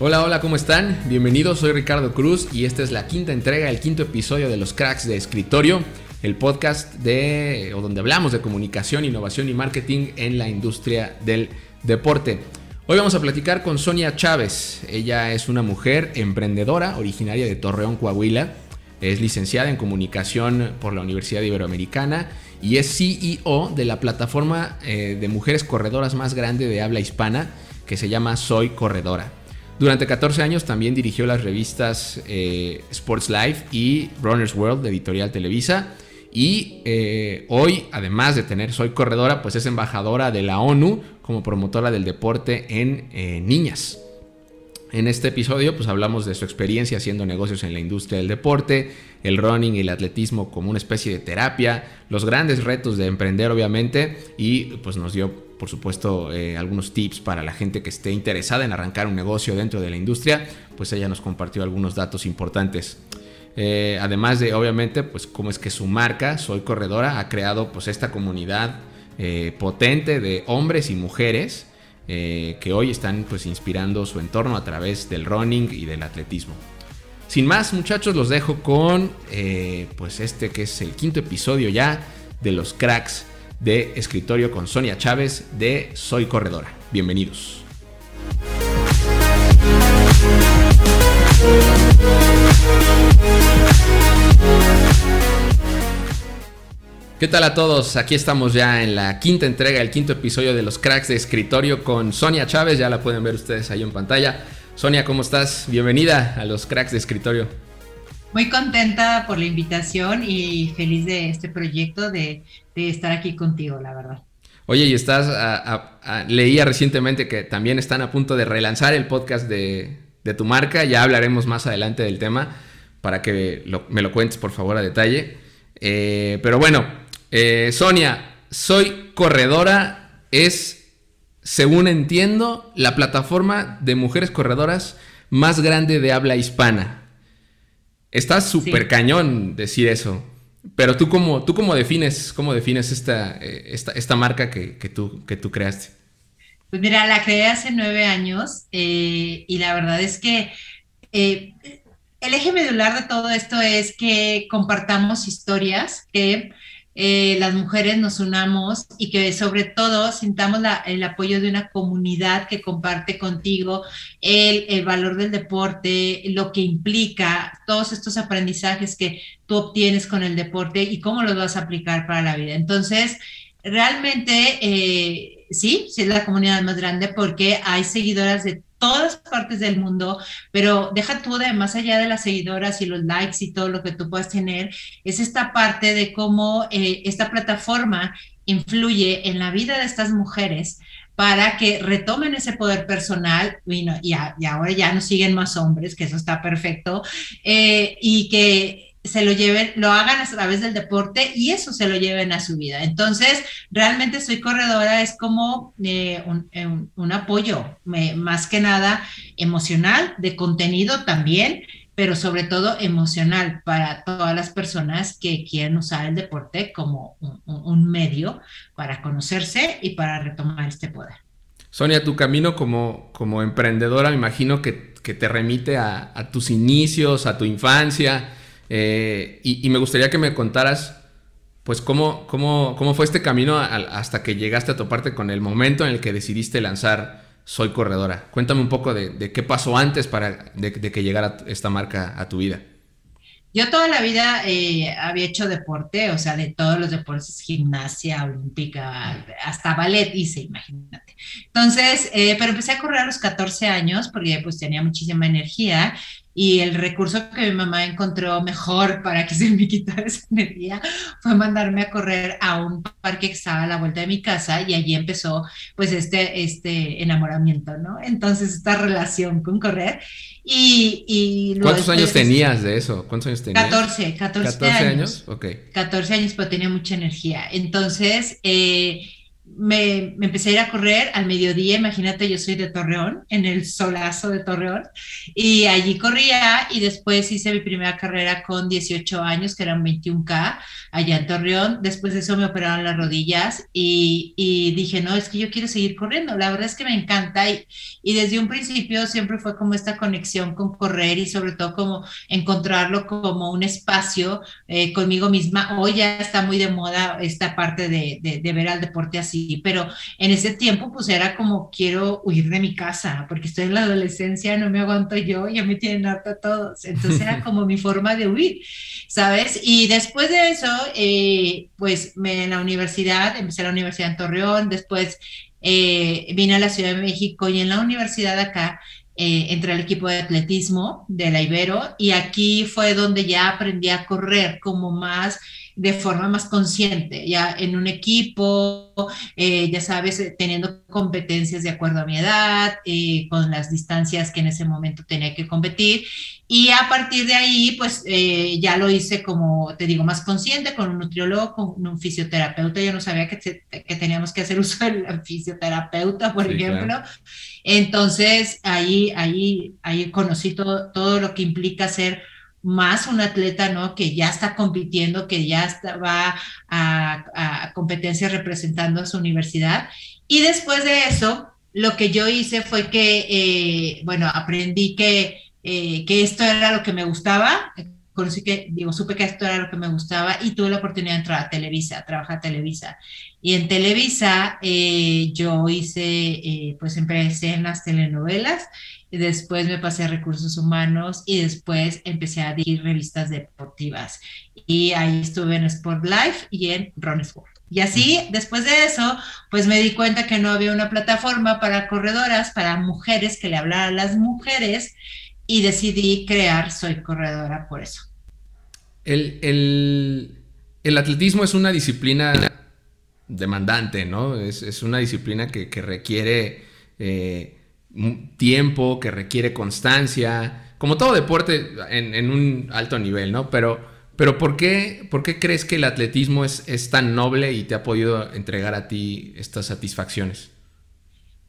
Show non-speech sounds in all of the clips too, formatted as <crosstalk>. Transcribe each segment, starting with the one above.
Hola, hola, ¿cómo están? Bienvenidos, soy Ricardo Cruz y esta es la quinta entrega, el quinto episodio de los cracks de escritorio, el podcast de donde hablamos de comunicación, innovación y marketing en la industria del deporte. Hoy vamos a platicar con Sonia Chávez. Ella es una mujer emprendedora originaria de Torreón, Coahuila. Es licenciada en comunicación por la Universidad Iberoamericana y es CEO de la plataforma eh, de mujeres corredoras más grande de habla hispana que se llama Soy Corredora. Durante 14 años también dirigió las revistas eh, Sports Life y Runner's World de Editorial Televisa. Y eh, hoy, además de tener Soy Corredora, pues es embajadora de la ONU como promotora del deporte en eh, niñas. En este episodio pues hablamos de su experiencia haciendo negocios en la industria del deporte, el running y el atletismo como una especie de terapia, los grandes retos de emprender obviamente y pues nos dio por supuesto, eh, algunos tips para la gente que esté interesada en arrancar un negocio dentro de la industria, pues ella nos compartió algunos datos importantes. Eh, además de, obviamente, pues cómo es que su marca, Soy Corredora, ha creado pues esta comunidad eh, potente de hombres y mujeres que hoy están pues inspirando su entorno a través del running y del atletismo. Sin más, muchachos, los dejo con pues este que es el quinto episodio ya de los cracks de escritorio con Sonia Chávez de Soy Corredora. Bienvenidos. ¿Qué tal a todos? Aquí estamos ya en la quinta entrega, el quinto episodio de los cracks de escritorio con Sonia Chávez, ya la pueden ver ustedes ahí en pantalla. Sonia, ¿cómo estás? Bienvenida a los cracks de escritorio. Muy contenta por la invitación y feliz de este proyecto de, estar aquí contigo, la verdad. Oye, y estás, leía recientemente que también están a punto de relanzar el podcast de, tu marca, ya hablaremos más adelante del tema para que me lo cuentes por favor a detalle. Eh, pero bueno, eh, Sonia, soy corredora, es, según entiendo, la plataforma de mujeres corredoras más grande de habla hispana. Está súper cañón decir eso. Pero tú cómo, tú cómo defines, cómo defines esta, eh, esta, esta marca que, tú, que tú creaste. Pues mira, la creé hace nueve años eh, y la verdad es que eh, el eje medular de todo esto es que compartamos historias que eh, las mujeres nos unamos y que sobre todo sintamos el apoyo de una comunidad que comparte contigo el, valor del deporte, lo que implica todos estos aprendizajes que tú obtienes con el deporte y cómo los vas a aplicar para la vida. Entonces, realmente, sí, sí es la comunidad más grande porque hay seguidoras de todas partes del mundo, pero deja tú de más allá de las seguidoras y los likes y todo lo que tú puedas tener, es esta parte de cómo eh, esta plataforma influye en la vida de estas mujeres para que retomen ese poder personal, y, ahora ya no siguen más hombres, que eso está perfecto, eh, y que se lo lleven, lo hagan a través del deporte y eso se lo lleven a su vida. Entonces, realmente soy corredora, es como eh, eh, un, apoyo, más que nada emocional, de contenido también, pero sobre todo emocional para todas las personas que quieren usar el deporte como un, medio para conocerse y para retomar este poder. Sonia, tu camino como, como emprendedora, me imagino que, te remite a tus inicios, a tu infancia eh, y, me gustaría que me contaras, pues, cómo, cómo, cómo fue este camino hasta que llegaste a toparte con el momento en el que decidiste lanzar Soy Corredora. Cuéntame un poco de, qué pasó antes para de, que llegara esta marca a tu vida. Yo toda la vida eh, había hecho deporte, o sea, de todos los deportes, gimnasia, olímpica, hasta ballet hice, imagínate. Entonces, eh, pero empecé a correr a los 14 años porque pues tenía muchísima energía y el recurso que mi mamá encontró mejor para que <laughs> se me quitara esa energía fue mandarme a correr a un parque que estaba a la vuelta de mi casa y allí empezó pues este, este enamoramiento, ¿no? Entonces esta relación con correr y... y ¿Cuántos años tenías de eso? ¿Cuántos años tenías? 14, 14, 14 años. Ok. 14 años, pero tenía mucha energía. Entonces, eh, me, empecé a ir a correr al mediodía, imagínate, yo soy de Torreón, en el solazo de Torreón, y allí corría y después hice mi primera carrera con 18 años, que eran 21K, allá en Torreón. Después de eso me operaron las rodillas y, dije, no, es que yo quiero seguir corriendo, la verdad es que me encanta y, y desde un principio siempre fue como esta conexión con correr y sobre todo como encontrarlo como un espacio eh, conmigo misma. Hoy ya está muy de moda esta parte de, de, de ver al deporte así pero en ese tiempo pues era como quiero huir de mi casa, porque estoy en la adolescencia, no me aguanto yo, ya me tienen harta todos, entonces era como mi forma de huir, ¿sabes? Y después de eso, eh, pues me, en la universidad, empecé la universidad en Torreón, después eh, vine a la Ciudad de México y en la universidad acá eh, entré al equipo de atletismo de la Ibero y aquí fue donde ya aprendí a correr como más de forma más consciente, ya en un equipo, eh, ya sabes, eh, teniendo competencias de acuerdo a mi edad, eh, con las distancias que en ese momento tenía que competir. Y a partir de ahí, pues ya lo hice como, te digo, más consciente, con un nutriólogo, con un fisioterapeuta. Yo no sabía que, que teníamos que hacer <laughs> uso del fisioterapeuta, por ejemplo. Entonces, ahí, ahí, ahí conocí todo, todo lo que implica ser más un atleta, ¿no? Que ya está compitiendo, que ya está, va a, competencias representando a su universidad. Y después de eso, lo que yo hice fue que, eh, bueno, aprendí que, eh, que esto era lo que me gustaba, conocí que, digo, supe que esto era lo que me gustaba y tuve la oportunidad de entrar a Televisa, a trabajar a Televisa. Y en Televisa eh, yo hice, pues empecé en las telenovelas después me pasé a recursos humanos y después empecé a dirigir revistas deportivas. Y ahí estuve en Sport Life y en Run Sport. Y así, después de eso, pues me di cuenta que no había una plataforma para corredoras, para mujeres, que le hablara a las mujeres y decidí crear Soy Corredora por eso. El, atletismo es una disciplina demandante, ¿no? Es, una disciplina que, requiere... Eh, tiempo, que requiere constancia, como todo deporte en, un alto nivel, ¿no? Pero, pero ¿por, qué, ¿por qué crees que el atletismo es, es tan noble y te ha podido entregar a ti estas satisfacciones?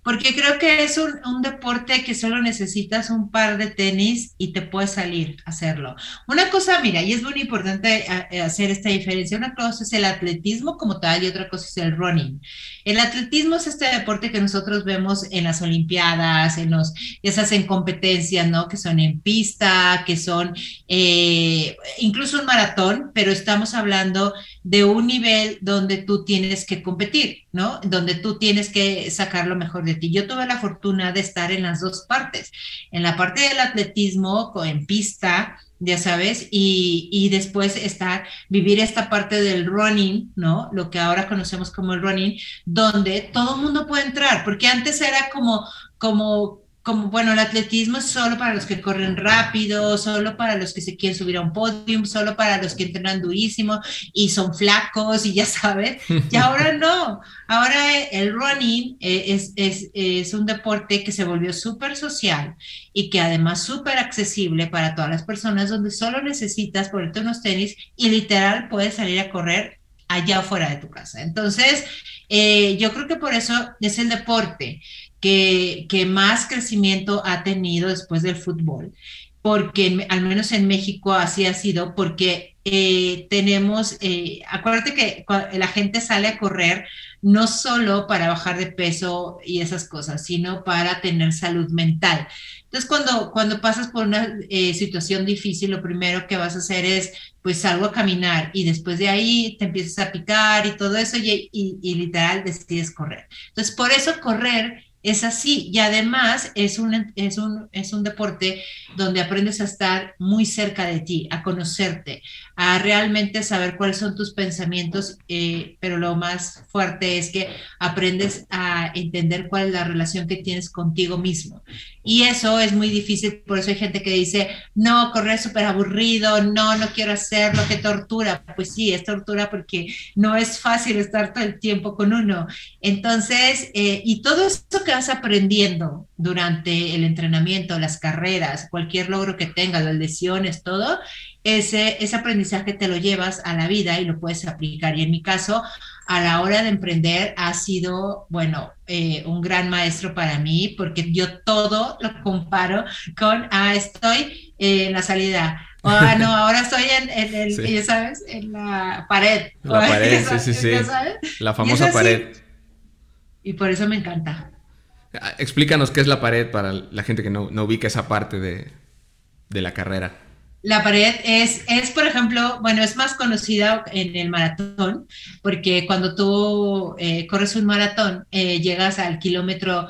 Porque creo que es un, deporte que solo necesitas un par de tenis y te puedes salir a hacerlo. Una cosa, mira, y es muy importante eh, hacer esta diferencia, una cosa es el atletismo como tal y otra cosa es el running. El atletismo es este deporte que nosotros vemos en las Olimpiadas, en los, esas en competencias, ¿no? Que son en pista, que son eh, incluso un maratón, pero estamos hablando de un nivel donde tú tienes que competir, ¿no? Donde tú tienes que sacar lo mejor de ti. Yo tuve la fortuna de estar en las dos partes, en la parte del atletismo, en pista, ya sabes, y, después estar, vivir esta parte del running, ¿no? Lo que ahora conocemos como el running, donde todo el mundo puede entrar, porque antes era como, como como, bueno, el atletismo es solo para los que corren rápido, solo para los que se quieren subir a un podium, solo para los que entrenan durísimo y son flacos y ya sabes. Y ahora no, ahora el running eh, es, es, es un deporte que se volvió súper social y que además súper accesible para todas las personas, donde solo necesitas ponerte unos tenis y literal puedes salir a correr allá afuera de tu casa. Entonces, eh, yo creo que por eso es el deporte que, más crecimiento ha tenido después del fútbol, porque al menos en México así ha sido, porque eh, tenemos, eh, acuérdate que la gente sale a correr no solo para bajar de peso y esas cosas, sino para tener salud mental. Entonces, cuando, cuando pasas por una eh, situación difícil, lo primero que vas a hacer es, pues salgo a caminar y después de ahí te empiezas a picar y todo eso y, y literal decides correr. Entonces, por eso correr es así. Y además es un, es, un, es un deporte donde aprendes a estar muy cerca de ti, a conocerte, a realmente saber cuáles son tus pensamientos, eh, pero lo más fuerte es que aprendes a entender cuál es la relación que tienes contigo mismo. Y eso es muy difícil, por eso hay gente que dice, no, correr es súper aburrido, no, no quiero hacerlo, qué tortura. Pues sí, es tortura porque no es fácil estar todo el tiempo con uno. Entonces, eh, y todo esto que vas aprendiendo durante el entrenamiento, las carreras, cualquier logro que tengas, las lesiones, todo, ese, ese aprendizaje te lo llevas a la vida y lo puedes aplicar. Y en mi caso, a la hora de emprender ha sido, bueno, eh, un gran maestro para mí, porque yo todo lo comparo con, ah, estoy en la salida. Ah, no, <laughs> ahora estoy en, el, ya sabes, en la pared. La <laughs> pared, sí, sí, sí. La famosa pared. Y por eso me encanta. Ah, explícanos qué es la pared para la gente que no, no ubica esa parte de, de la carrera. La pared es, es, por ejemplo, bueno, es más conocida en el maratón, porque cuando tú eh, corres un maratón, eh, llegas al kilómetro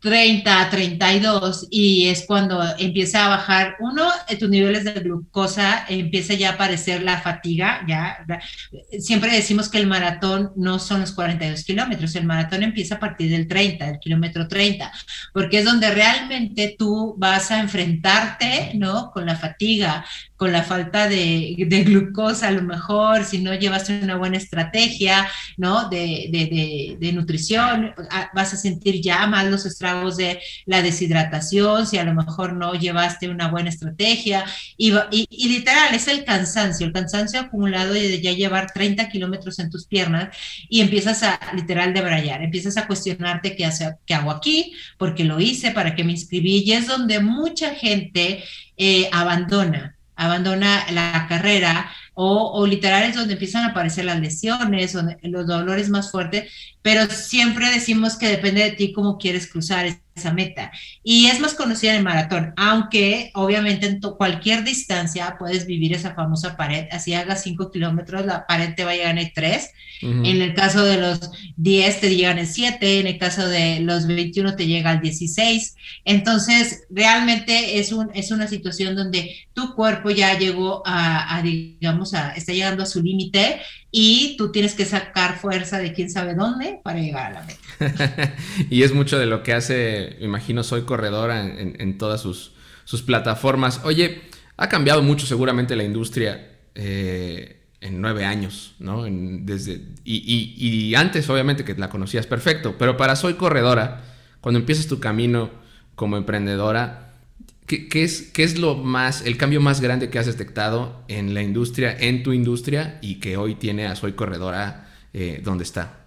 30, 32 y es cuando empieza a bajar uno, eh, tus niveles de glucosa, empieza ya a aparecer la fatiga, ya. Siempre decimos que el maratón no son los 42 kilómetros, el maratón empieza a partir del 30, del kilómetro 30, porque es donde realmente tú vas a enfrentarte, ¿no? Con la fatiga, con la falta de, glucosa a lo mejor, si no llevaste una buena estrategia, ¿no? De, de, nutrición, ah, vas a sentir ya más los estragos de la deshidratación, si a lo mejor no llevaste una buena estrategia, y, literal, es el cansancio, el cansancio acumulado de ya llevar 30 kilómetros en tus piernas y empiezas a literal debrayar, empiezas a cuestionarte qué, hace, qué hago aquí, por qué lo hice, para qué me inscribí, y es donde mucha gente eh, abandona abandona la carrera o, o, literal es donde empiezan a aparecer las lesiones, o los dolores más fuertes, pero siempre decimos que depende de ti cómo quieres cruzar esa meta. Y es más conocida en el maratón, aunque obviamente en cualquier distancia puedes vivir esa famosa pared, así hagas 5 kilómetros, la pared te va a llegar en 3, en el caso de los 10 te llegan en 7, en el caso de los 21 te llega al 16, entonces realmente es, un, es una situación donde tu cuerpo ya llegó a, a digamos, a, está llegando a su límite y tú tienes que sacar fuerza de quién sabe dónde para llegar a la meta. <laughs> y es mucho de lo que hace, imagino, Soy Corredora en, todas sus, sus, plataformas. Oye, ha cambiado mucho seguramente la industria eh, en nueve años, ¿no? desde, y, y, antes, obviamente, que la conocías perfecto, pero para Soy Corredora, cuando empiezas tu camino como emprendedora, ¿Qué, es, ¿Qué es lo más, el cambio más grande que has detectado en la industria, en tu industria y que hoy tiene a Soy Corredora eh, donde está?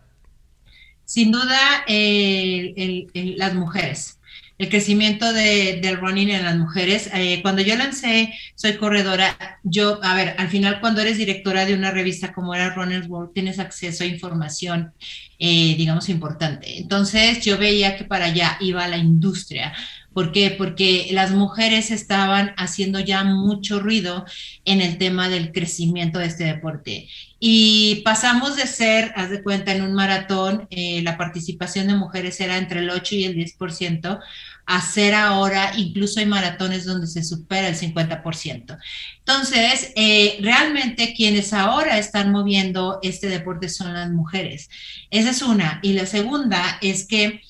Sin duda, las mujeres. El crecimiento del running en las mujeres. Eh, cuando yo lancé Soy Corredora, yo, a ver, al final cuando eres directora de una revista como era Runner's World, tienes acceso a información, eh, digamos, importante. Entonces yo veía que para allá iba la industria ¿Por qué? Porque las mujeres estaban haciendo ya mucho ruido en el tema del crecimiento de este deporte. Y pasamos de ser, haz de cuenta, en un maratón, eh, la participación de mujeres era entre el 8 y el 10%, a ser ahora, incluso hay maratones donde se supera el 50%. Entonces, eh, realmente quienes ahora están moviendo este deporte son las mujeres. Esa es una. Y la segunda es que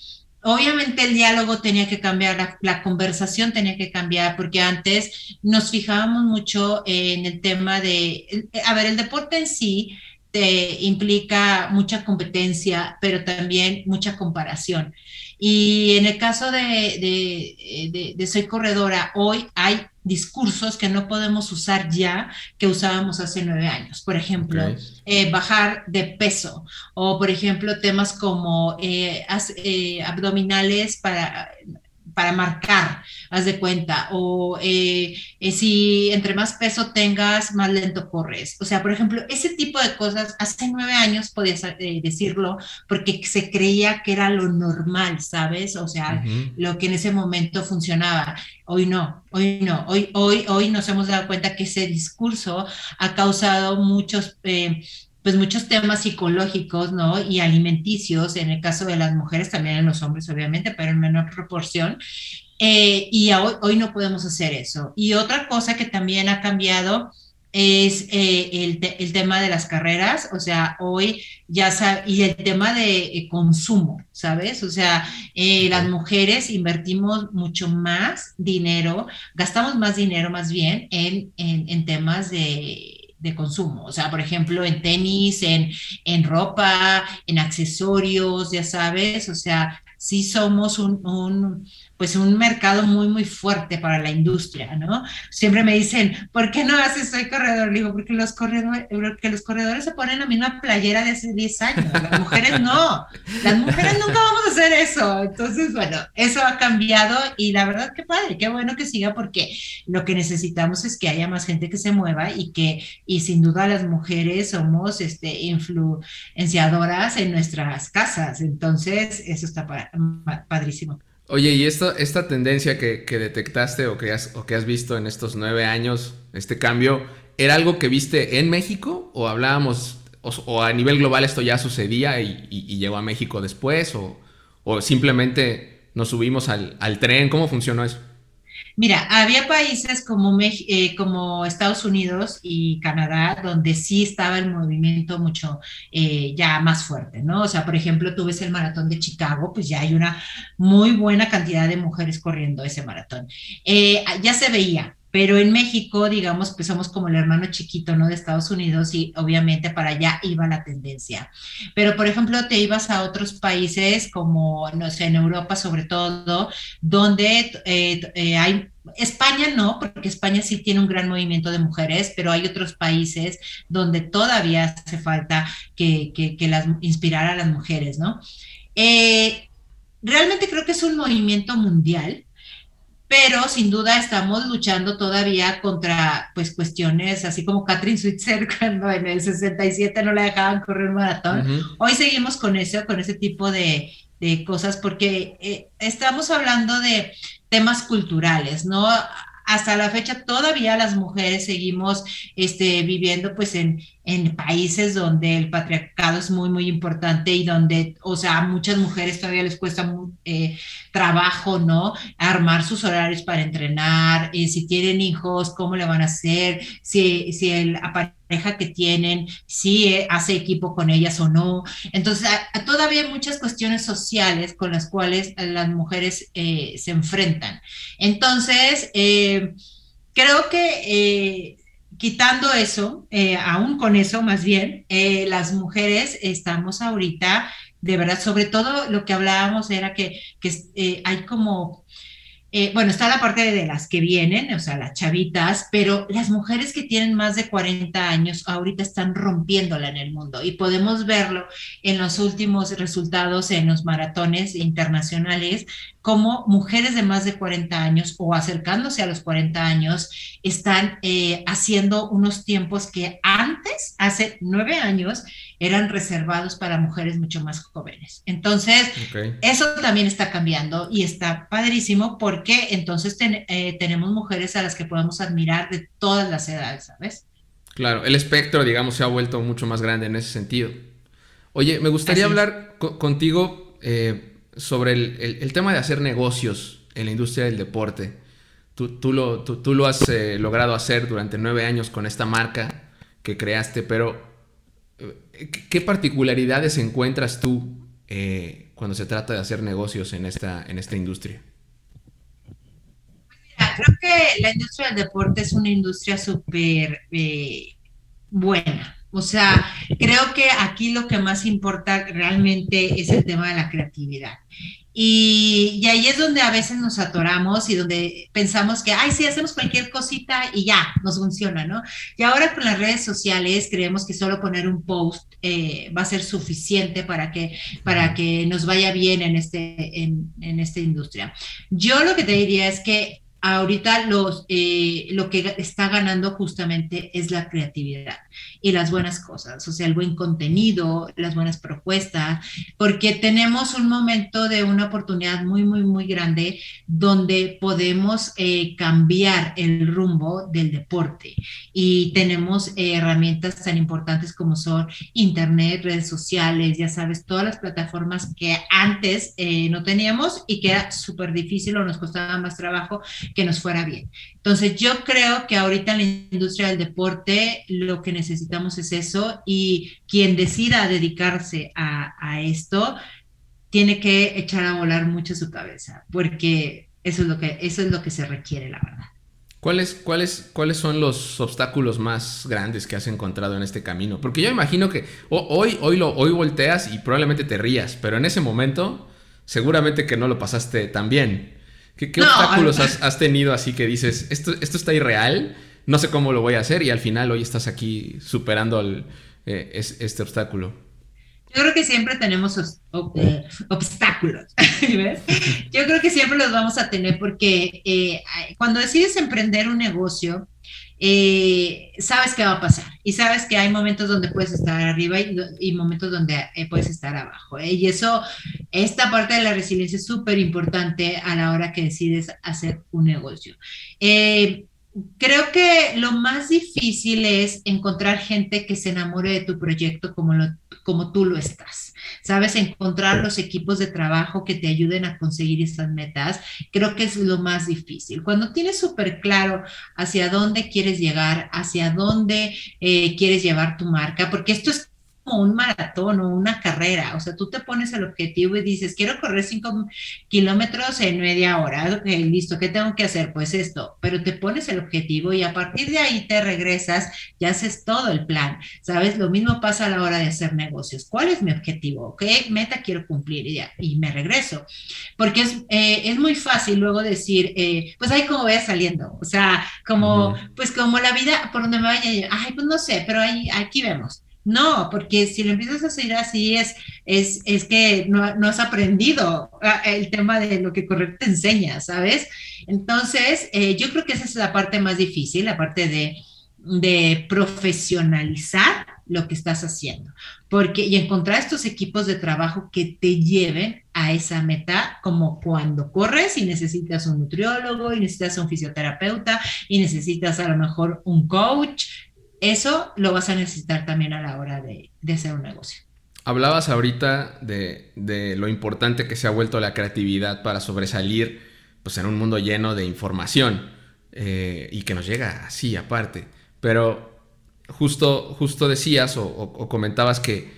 Obviamente el diálogo tenía que cambiar, la, conversación tenía que cambiar, porque antes nos fijábamos mucho en el tema de, a ver, el deporte en sí te implica mucha competencia, pero también mucha comparación. Y en el caso de, de, Soy Corredora, hoy hay discursos que no podemos usar ya que usábamos hace nueve años. Por ejemplo, eh, bajar de peso o, por ejemplo, temas como eh, eh, abdominales para para marcar, haz de cuenta, o eh, eh, si entre más peso tengas, más lento corres. O sea, por ejemplo, ese tipo de cosas, hace nueve años podías eh, decirlo porque se creía que era lo normal, ¿sabes? O sea, lo que en ese momento funcionaba. Hoy no, hoy no, hoy, hoy, hoy nos hemos dado cuenta que ese discurso ha causado muchos pues muchos temas psicológicos, ¿no? Y alimenticios, en el caso de las mujeres, también en los hombres, obviamente, pero en menor proporción. Eh, y hoy, hoy, no podemos hacer eso. Y otra cosa que también ha cambiado es eh, el, el, tema de las carreras, o sea, hoy ya sabe, y el tema de eh, consumo, ¿sabes? O sea, las mujeres invertimos mucho más dinero, gastamos más dinero más bien en, en, en temas de de consumo. O sea, por ejemplo, en tenis, en, en ropa, en accesorios, ya sabes. O sea, sí somos un, pues un mercado muy, muy fuerte para la industria, ¿no? Siempre me dicen, ¿por qué no haces soy corredor? Le digo, porque los corredores, porque los corredores se ponen la misma playera de hace 10 años, las mujeres no, las mujeres nunca vamos a hacer eso. Entonces, bueno, eso ha cambiado y la verdad que padre, qué bueno que siga porque lo que necesitamos es que haya más gente que se mueva y que, y sin duda las mujeres somos este, influenciadoras en nuestras casas. Entonces, eso está padrísimo. Oye, ¿y esto, esta tendencia que, detectaste o que, has, o que has visto en estos nueve años, este cambio, ¿era algo que viste en México o hablábamos, o, a nivel global esto ya sucedía y, llegó a México después o, o simplemente nos subimos al, al tren? ¿Cómo funcionó eso? Mira, había países como, eh, como Estados Unidos y Canadá donde sí estaba el movimiento mucho eh, ya más fuerte, ¿no? O sea, por ejemplo, tú ves el maratón de Chicago, pues ya hay una muy buena cantidad de mujeres corriendo ese maratón. Eh, ya se veía, pero en México, digamos, pues somos como el hermano chiquito, ¿no? De Estados Unidos y obviamente para allá iba la tendencia. Pero, por ejemplo, te ibas a otros países como, no sé, en Europa sobre todo, donde eh, eh, hay España no, porque España sí tiene un gran movimiento de mujeres, pero hay otros países donde todavía hace falta que, que, las inspirar a las mujeres, ¿no? Eh, realmente creo que es un movimiento mundial pero sin duda estamos luchando todavía contra pues cuestiones así como Catherine Switzer <laughs> cuando en el 67 no le dejaban correr un maratón. Hoy seguimos con eso, con ese tipo de, de cosas porque eh, estamos hablando de temas culturales, ¿no? hasta la fecha todavía las mujeres seguimos este, viviendo pues en, en países donde el patriarcado es muy, muy importante y donde, o sea, a muchas mujeres todavía les cuesta eh, trabajo, ¿no? Armar sus horarios para entrenar, eh, si tienen hijos, cómo le van a hacer, si, si el pareja que tienen, si eh, hace equipo con ellas o no. Entonces, todavía hay muchas cuestiones sociales con las cuales las mujeres se enfrentan. Entonces, creo que quitando eso, eh, aún con eso más bien, eh, las mujeres estamos ahorita, de verdad, sobre todo lo que hablábamos era que, eh, hay como eh, bueno, está la parte de las que vienen, o sea, las chavitas, pero las mujeres que tienen más de 40 años ahorita están rompiéndola en el mundo. Y podemos verlo en los últimos resultados en los maratones internacionales, como mujeres de más de 40 años o acercándose a los 40 años están eh, haciendo unos tiempos que antes, hace nueve años, eran reservados para mujeres mucho más jóvenes. Entonces, eso también está cambiando y está padrísimo porque entonces eh, tenemos mujeres a las que podemos admirar de todas las edades, ¿sabes? Claro, el espectro, digamos, se ha vuelto mucho más grande en ese sentido. Oye, me gustaría hablar contigo eh, sobre el, tema de hacer negocios en la industria del deporte. Tú, lo, tú, lo, has eh, logrado hacer durante nueve años con esta marca que creaste, pero ¿Qué particularidades encuentras tú eh, cuando se trata de hacer negocios en esta, en esta industria? creo que la industria del deporte es una industria súper eh, buena. O sea, creo que aquí lo que más importa realmente es el tema de la creatividad. Y, ahí es donde a veces nos atoramos y donde pensamos que, ay, sí, hacemos cualquier cosita y ya, nos funciona, ¿no? Y ahora con las redes sociales creemos que solo poner un post eh, va a ser suficiente para que, para que nos vaya bien en, este, en, en esta industria. Yo lo que te diría es que ahorita los, eh, lo que está ganando justamente es la creatividad y las buenas cosas, o sea, el buen contenido, las buenas propuestas, porque tenemos un momento de una oportunidad muy, muy, muy grande donde podemos eh, cambiar el rumbo del deporte y tenemos eh, herramientas tan importantes como son Internet, redes sociales, ya sabes, todas las plataformas que antes no teníamos y que era súper difícil o nos costaba más trabajo que nos fuera bien. Entonces, yo creo que ahorita en la industria del deporte lo que necesitamos es eso y quien decida dedicarse a, esto tiene que echar a volar mucho su cabeza, porque eso es lo que, eso es lo que se requiere, la verdad. ¿Cuáles, cuáles, ¿Cuáles son los obstáculos más grandes que has encontrado en este camino? Porque yo imagino que hoy, hoy, lo, hoy volteas y probablemente te rías, pero en ese momento seguramente que no lo pasaste tan bien. ¿Qué, obstáculos has, tenido así que dices, esto, esto está irreal, no sé cómo lo voy a hacer y al final hoy estás aquí superando eh, este obstáculo? Yo creo que siempre tenemos eh, obstáculos, <laughs> ¿ves? <laughs> Yo creo que siempre los vamos a tener porque eh, cuando decides emprender un negocio, eh, sabes qué va a pasar y sabes que hay momentos donde puedes estar arriba y, momentos donde puedes estar abajo. Y eso, esta parte de la resiliencia es súper importante a la hora que decides hacer un negocio. Creo que lo más difícil es encontrar gente que se enamore de tu proyecto como, lo, como tú lo estás. Sabes, encontrar los equipos de trabajo que te ayuden a conseguir esas metas, creo que es lo más difícil. Cuando tienes súper claro hacia dónde quieres llegar, hacia dónde eh, quieres llevar tu marca, porque esto es un maratón o una carrera. O sea, tú te pones el objetivo y dices, quiero correr cinco kilómetros en media hora. Ok, listo, ¿qué tengo que hacer? Pues esto, pero te pones el objetivo y a partir de ahí te regresas y haces todo el plan. ¿Sabes? Lo mismo pasa a la hora de hacer negocios. ¿Cuál es mi objetivo? ¿Qué meta quiero cumplir? Y, ya, y me regreso. Porque es, eh, es muy fácil luego decir, eh, pues ahí como vaya saliendo. O sea, como, pues como la vida por donde me vaya, ay, pues no sé, pero ahí, aquí vemos. No, porque si lo empiezas a hacer así es, es, es que no, has aprendido ah, el tema de lo que correcto te enseña, ¿sabes? Entonces, eh, yo creo que esa es la parte más difícil, la parte de, de profesionalizar lo que estás haciendo, porque y encontrar estos equipos de trabajo que te lleven a esa meta, como cuando corres y necesitas un nutriólogo y necesitas un fisioterapeuta y necesitas a lo mejor un coach, eso lo vas a necesitar también a la hora de, hacer un negocio. Hablabas ahorita de, lo importante que se ha vuelto la creatividad para sobresalir pues, en un mundo lleno de información eh, y que nos llega así aparte. Pero justo, justo decías o, comentabas que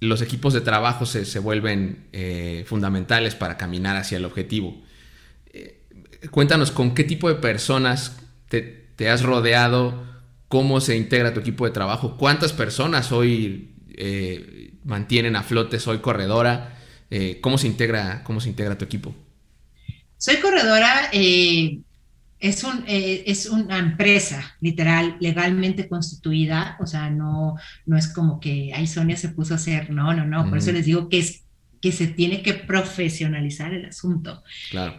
los equipos de trabajo se, vuelven eh, fundamentales para caminar hacia el objetivo. Eh, cuéntanos con qué tipo de personas te, te has rodeado cómo se integra tu equipo de trabajo, cuántas personas hoy eh, mantienen a flote Soy Corredora, eh, cómo, se integra, cómo se integra tu equipo. Soy Corredora eh, es, un, es una empresa, literal, legalmente constituida, o sea, no, no es como que ahí Sonia se puso a hacer, no, no, no, por eso les digo que es que se tiene que profesionalizar el asunto.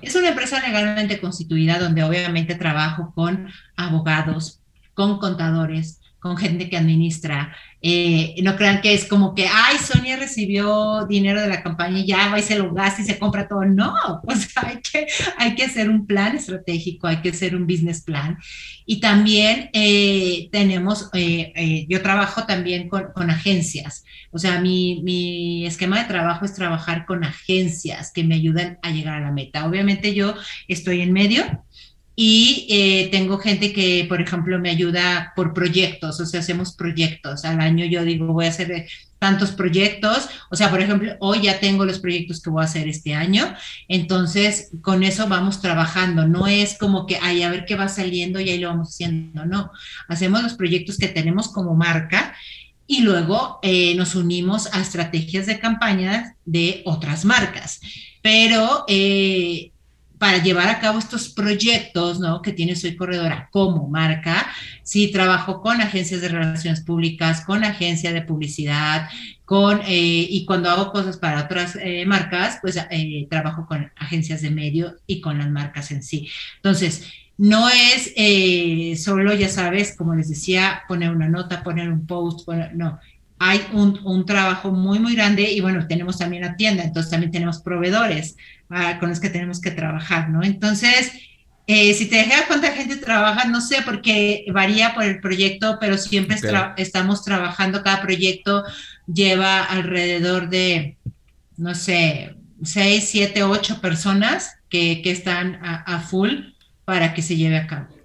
Es una empresa legalmente constituida donde obviamente trabajo con abogados, con contadores, con gente que administra. Eh, no crean que es como que, ay, Sonia recibió dinero de la campaña y ya va y se lo gasta y se compra todo. No, <laughs> sea, hay que, hay que hacer un plan estratégico, hay que hacer un business plan. Y también eh, tenemos, eh, yo trabajo también con, con agencias. O sea, mi, mi, esquema de trabajo es trabajar con agencias que me ayudan a llegar a la meta. Obviamente yo estoy en medio, y eh, tengo gente que, por ejemplo, me ayuda por proyectos, o sea, hacemos proyectos. Al año yo digo, voy a hacer eh, tantos proyectos, o sea, por ejemplo, hoy ya tengo los proyectos que voy a hacer este año, entonces con eso vamos trabajando, no es como que, ay, a ver qué va saliendo y ahí lo vamos haciendo, no, hacemos los proyectos que tenemos como marca y luego eh, nos unimos a estrategias de campañas de otras marcas. Pero eh, para llevar a cabo estos proyectos ¿no? que tiene Soy Corredora como marca. Sí, trabajo con agencias de relaciones públicas, con agencia de publicidad, con, eh, y cuando hago cosas para otras eh, marcas, pues eh, trabajo con agencias de medio y con las marcas en sí. Entonces, no es solo, ya sabes, como les decía, poner una nota, poner un post, no, hay un, un, trabajo muy, muy grande y bueno, tenemos también la tienda, entonces también tenemos proveedores ah, con los que tenemos que trabajar, ¿no? Entonces, eh, si te dejas cuánta gente trabaja, no sé, porque varía por el proyecto, pero siempre estamos trabajando, cada proyecto lleva alrededor de, no sé, seis, siete, ocho personas que, que están a, a full para que se lleve a cabo.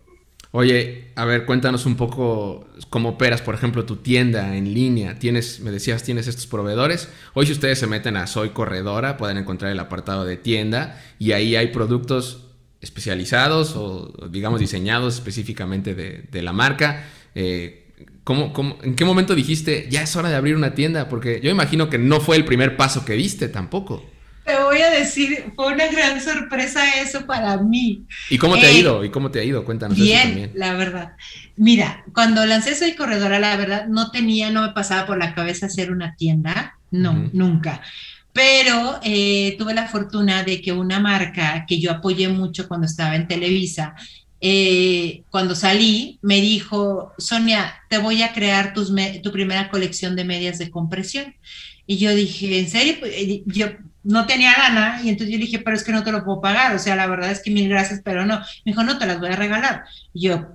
Oye, a ver, cuéntanos un poco cómo operas, por ejemplo, tu tienda en línea. Tienes, me decías, tienes estos proveedores. Hoy si ustedes se meten a Soy Corredora, pueden encontrar el apartado de tienda y ahí hay productos especializados o digamos diseñados específicamente de, la marca. Eh, en qué momento dijiste, ya es hora de abrir una tienda? Porque yo imagino que no fue el primer paso que diste tampoco. Te voy a decir, fue una gran sorpresa eso para mí. ¿Y cómo te ha eh, ido? ¿Y cómo te ha ido? Cuéntanos. Bien, la verdad. Mira, cuando lancé Soy Corredora, la verdad, no tenía, no me pasaba por la cabeza hacer una tienda, no, nunca. Pero eh, tuve la fortuna de que una marca que yo apoyé mucho cuando estaba en Televisa, eh, cuando salí, me dijo, Sonia, te voy a crear tus tu primera colección de medias de compresión. Y yo dije, ¿en serio? Yo no tenía gana y entonces yo dije, pero es que no te lo puedo pagar, o sea, la verdad es que mil gracias, pero no. Me dijo, no, te las voy a regalar. Y yo,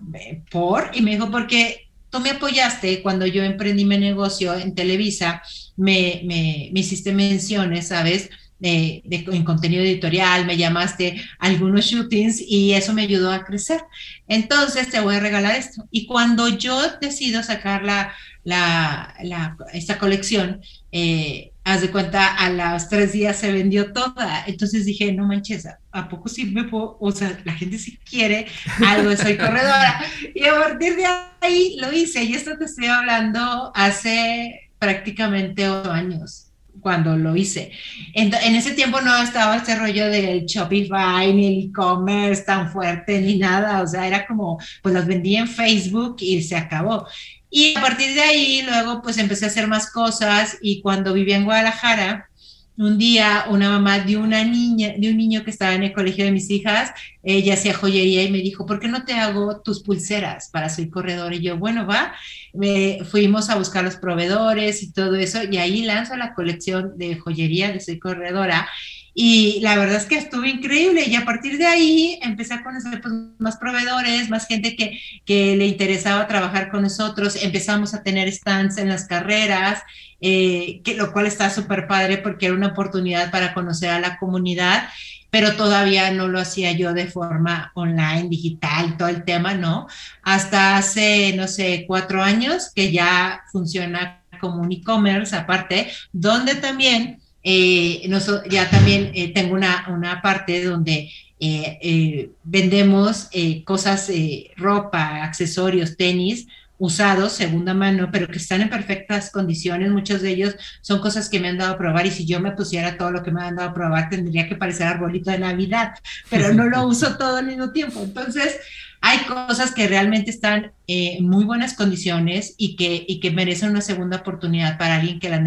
¿por? Y me dijo, porque tú me apoyaste cuando yo emprendí mi negocio en Televisa, me, me, me hiciste menciones, ¿sabes? De, de, en contenido editorial, me llamaste algunos shootings y eso me ayudó a crecer. Entonces te voy a regalar esto. Y cuando yo decido sacar la, la, la esta colección, eh, haz de cuenta, a los tres días se vendió toda. Entonces dije, no manches, ¿a poco sí me puedo? O sea, la gente sí quiere algo, soy corredora. <laughs> Y a partir de ahí lo hice. Y esto te estoy hablando hace prácticamente ocho años cuando lo hice. En, en, ese tiempo no estaba este rollo del Shopify, ni el e-commerce tan fuerte, ni nada. O sea, era como, pues las vendí en Facebook y se acabó. Y a partir de ahí, luego, pues empecé a hacer más cosas. Y cuando vivía en Guadalajara, un día una mamá de una niña, de un niño que estaba en el colegio de mis hijas, ella hacía joyería y me dijo, ¿por qué no te hago tus pulseras para Soy Corredor? Y yo, bueno, va, fuimos a buscar los proveedores y todo eso, y ahí lanzo la colección de joyería de Soy Corredora y la verdad es que estuvo increíble y a partir de ahí empecé a conocer pues, más proveedores, más gente que, que, le interesaba trabajar con nosotros. Empezamos a tener stands en las carreras, eh, que, lo cual está súper padre porque era una oportunidad para conocer a la comunidad, pero todavía no lo hacía yo de forma online, digital, todo el tema, ¿no? Hasta hace, no sé, cuatro años que ya funciona como un e-commerce aparte, donde también eh, ya también eh, tengo una, una, parte donde eh, vendemos cosas, ropa, accesorios, tenis usados, segunda mano, pero que están en perfectas condiciones. Muchos de ellos son cosas que me han dado a probar y si yo me pusiera todo lo que me han dado a probar tendría que parecer arbolito de Navidad, pero no lo uso <laughs> todo al mismo tiempo. Entonces, hay cosas que realmente están en muy buenas condiciones y que, y que merecen una segunda oportunidad para alguien que la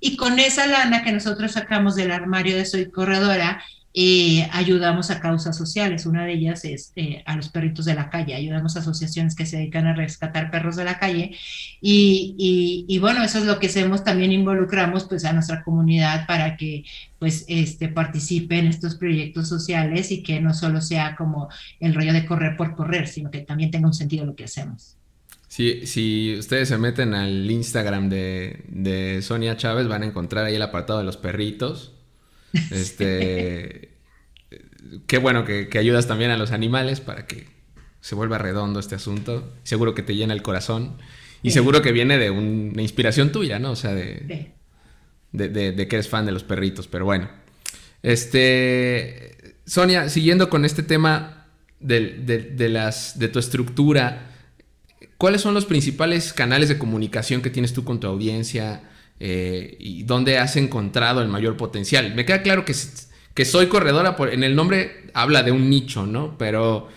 Y con esa lana que nosotros sacamos del armario de Soy Corredora, eh, ayudamos a causas sociales. Una de ellas es eh, a los perritos de la calle. Ayudamos a asociaciones que se dedican a rescatar perros de la calle. Y, y, bueno, eso es lo que hacemos. También involucramos pues a nuestra comunidad para que pues este, participe en estos proyectos sociales y que no solo sea como el rollo de correr por correr, sino que también tenga un sentido lo que hacemos. Si, si ustedes se meten al Instagram de, de Sonia Chávez, van a encontrar ahí el apartado de los perritos <laughs> Este, qué bueno que, ayudas también a los animales para que se vuelva redondo este asunto. Seguro que te llena el corazón. Y seguro que viene de una inspiración tuya, ¿no? O sea, de, de, que eres fan de los perritos. Pero bueno. Este. Sonia, siguiendo con este tema de, las, de tu estructura, ¿cuáles son los principales canales de comunicación que tienes tú con tu audiencia? Eh, y dónde has encontrado el mayor potencial. Me queda claro que, que soy corredora, en el nombre habla de un nicho, ¿no? Pero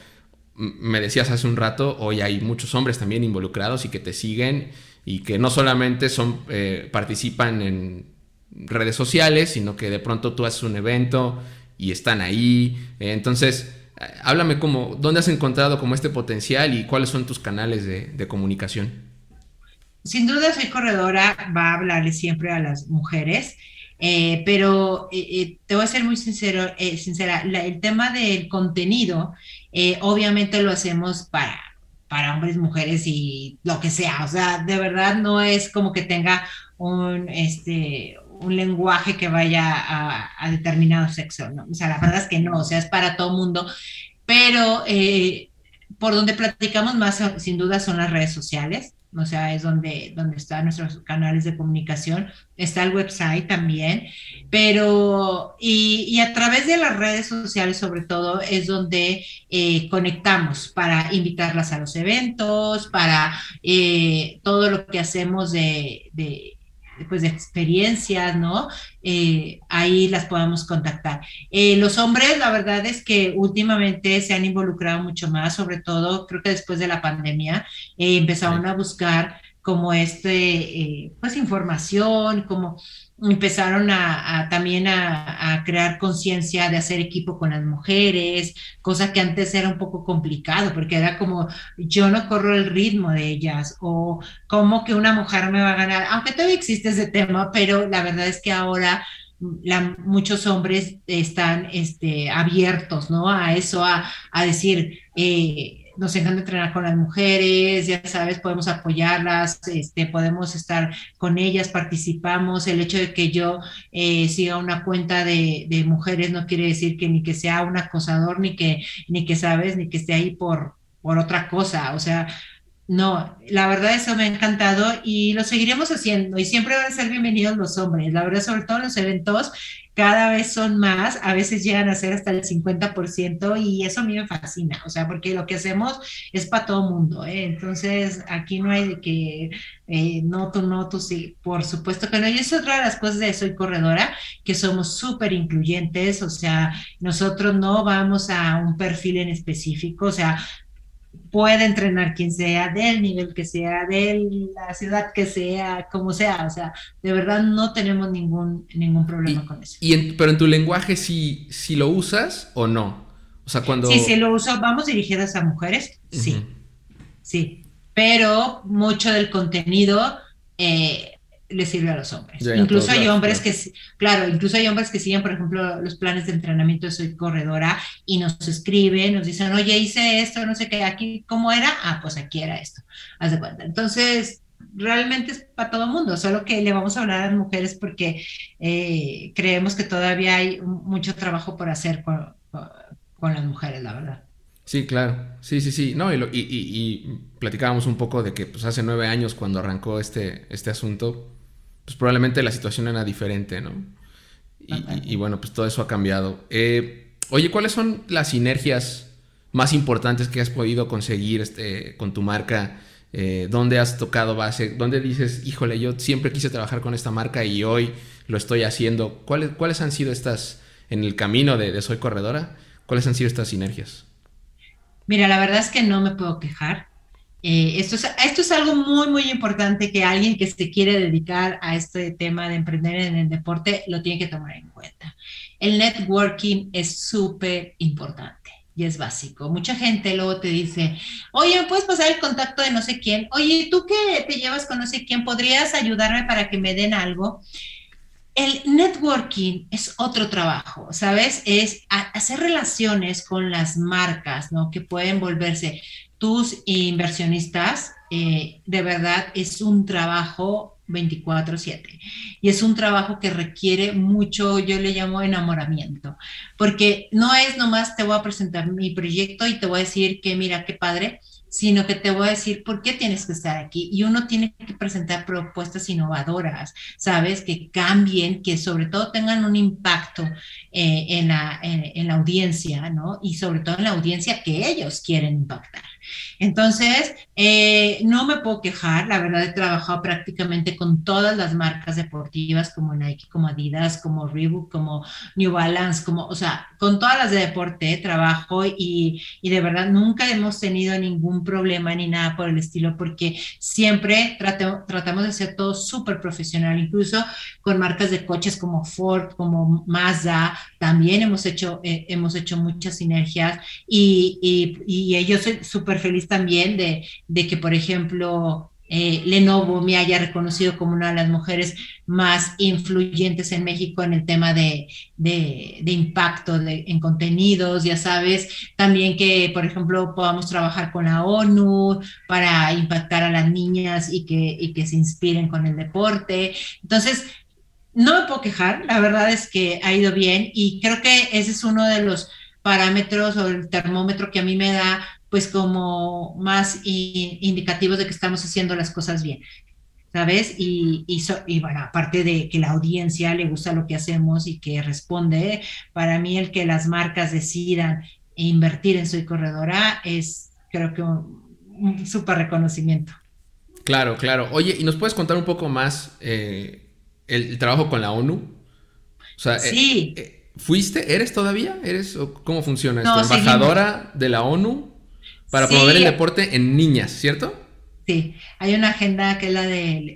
me decías hace un rato, hoy hay muchos hombres también involucrados y que te siguen y que no solamente son, eh, participan en redes sociales, sino que de pronto tú haces un evento y están ahí. Entonces, háblame cómo, dónde has encontrado como este potencial y cuáles son tus canales de comunicación sin duda soy corredora, va a hablarle siempre a las mujeres, eh, pero eh, eh, te voy a ser muy sincero, sincera, el tema del contenido, obviamente lo hacemos para, para hombres, mujeres y lo que sea, o sea, de verdad no es como que tenga un, este, un lenguaje que vaya a, determinado sexo, ¿no? O sea, la verdad es que no, o sea, es para todo mundo, pero por donde platicamos más, sin duda, son las redes sociales o sea, es donde, donde están nuestros canales de comunicación, está el website también, pero y, a través de las redes sociales sobre todo es donde eh, conectamos para invitarlas a los eventos, para eh, todo lo que hacemos de, pues, de experiencias, ¿no? Eh, ahí las podamos contactar. Eh, los hombres, la verdad es que últimamente se han involucrado mucho más, sobre todo creo que después de la pandemia, empezaron a buscar como este, pues información, como empezaron a, también a, crear conciencia de hacer equipo con las mujeres, cosa que antes era un poco complicado, porque era como yo no corro el ritmo de ellas, o como que una mujer me va a ganar, aunque todavía existe ese tema, pero la verdad es que ahora muchos hombres están este, abiertos, ¿no? A eso, a, a decir, eh, nos encanta entrenar con las mujeres, ya sabes, podemos apoyarlas, este, podemos estar con ellas, participamos. El hecho de que yo eh, siga una cuenta de, de, mujeres no quiere decir que ni que sea un acosador, ni que, ni que sabes, ni que esté ahí por, por otra cosa. O sea, no, la verdad eso me ha encantado y lo seguiremos haciendo y siempre van a ser bienvenidos los hombres. La verdad, sobre todo en los eventos, cada vez son más, a veces llegan a ser hasta el 50% y eso a mí me fascina, o sea, porque lo que hacemos es para todo mundo, ¿eh? entonces aquí no hay de que eh, no, tú no, tú sí, por supuesto que no, y es otra de las cosas de Soy Corredora, que somos súper incluyentes, o sea, nosotros no vamos a un perfil en específico, o sea, puede entrenar quien sea, del nivel que sea, de la ciudad que sea, como sea. O sea, de verdad no tenemos ningún, ningún problema con eso. Y pero en tu lenguaje sí, si lo usas o no. O sea, cuando... Sí, sí lo uso. Vamos dirigidas a mujeres, sí. Sí. Pero mucho del contenido eh, le sirve a los hombres. incluso hay hombres que, claro, incluso hay hombres que siguen, por ejemplo, los planes de entrenamiento de Soy Corredora y nos escriben, nos dicen, oye, hice esto, no sé qué, aquí, ¿cómo era? Ah, pues aquí era esto, haz de cuenta. Entonces, realmente es para todo el mundo, solo que le vamos a hablar a las mujeres porque eh, creemos que todavía hay mucho trabajo por hacer con, las mujeres, la verdad. Sí, claro. Sí, sí, sí. No, y, y, y, platicábamos un poco de que pues, hace nueve años cuando arrancó este, este asunto, pues probablemente la situación era diferente, ¿no? Y, bueno, pues todo eso ha cambiado. Eh, oye, ¿cuáles son las sinergias más importantes que has podido conseguir este, con tu marca? Eh, ¿Dónde has tocado base? ¿Dónde dices, híjole, yo siempre quise trabajar con esta marca y hoy lo estoy haciendo? ¿Cuáles, cuáles han sido estas, en el camino de, de Soy Corredora, cuáles han sido estas sinergias? Mira, la verdad es que no me puedo quejar. Eh, esto, es, esto es algo muy, muy importante que alguien que se quiere dedicar a este tema de emprender en el deporte lo tiene que tomar en cuenta. El networking es súper importante y es básico. Mucha gente luego te dice, oye, ¿me puedes pasar el contacto de no sé quién? Oye, ¿tú qué te llevas con no sé quién? ¿Podrías ayudarme para que me den algo? El networking es otro trabajo, ¿sabes? Es hacer relaciones con las marcas, ¿no? Que pueden volverse tus inversionistas, eh, de verdad es un trabajo 24/7 y es un trabajo que requiere mucho, yo le llamo enamoramiento, porque no es nomás te voy a presentar mi proyecto y te voy a decir que mira qué padre, sino que te voy a decir por qué tienes que estar aquí. Y uno tiene que presentar propuestas innovadoras, ¿sabes? Que cambien, que sobre todo tengan un impacto eh, en, la, en, la audiencia, ¿no? Y sobre todo en la audiencia que ellos quieren impactar. Entonces, eh, no me puedo quejar, la verdad he trabajado prácticamente con todas las marcas deportivas como Nike, como Adidas, como Reebok, como New Balance, como, o sea, con todas las de deporte trabajo y, y de verdad nunca hemos tenido ningún problema ni nada por el estilo, porque siempre tratamos de ser todo súper profesional, incluso con marcas de coches como Ford, como Mazda, también hemos hecho, eh, hemos hecho muchas sinergias y, y, y yo soy súper feliz también de, de que, por ejemplo, eh, Lenovo me haya reconocido como una de las mujeres más influyentes en México en el tema de, de, impacto en contenidos, ya sabes, también que, por ejemplo, podamos trabajar con la ONU para impactar a las niñas y que, y que se inspiren con el deporte. Entonces, no me puedo quejar, la verdad es que ha ido bien y creo que ese es uno de los parámetros o el termómetro que a mí me da pues como más indicativos de que estamos haciendo las cosas bien. ¿Sabes? Y, y, bueno, aparte de que la audiencia le gusta lo que hacemos y que responde, para mí el que las marcas decidan invertir en Soy Corredora es, creo que, un, súper reconocimiento. Claro, claro. Oye, ¿y nos puedes contar un poco más eh, el, trabajo con la ONU. O sea, eh, sí. Eh, ¿fuiste? ¿Eres todavía? ¿Eres? ¿Cómo funciona esto? ¿Embajadora de la ONU para promover el deporte en niñas, cierto? Sí, hay una agenda que es la del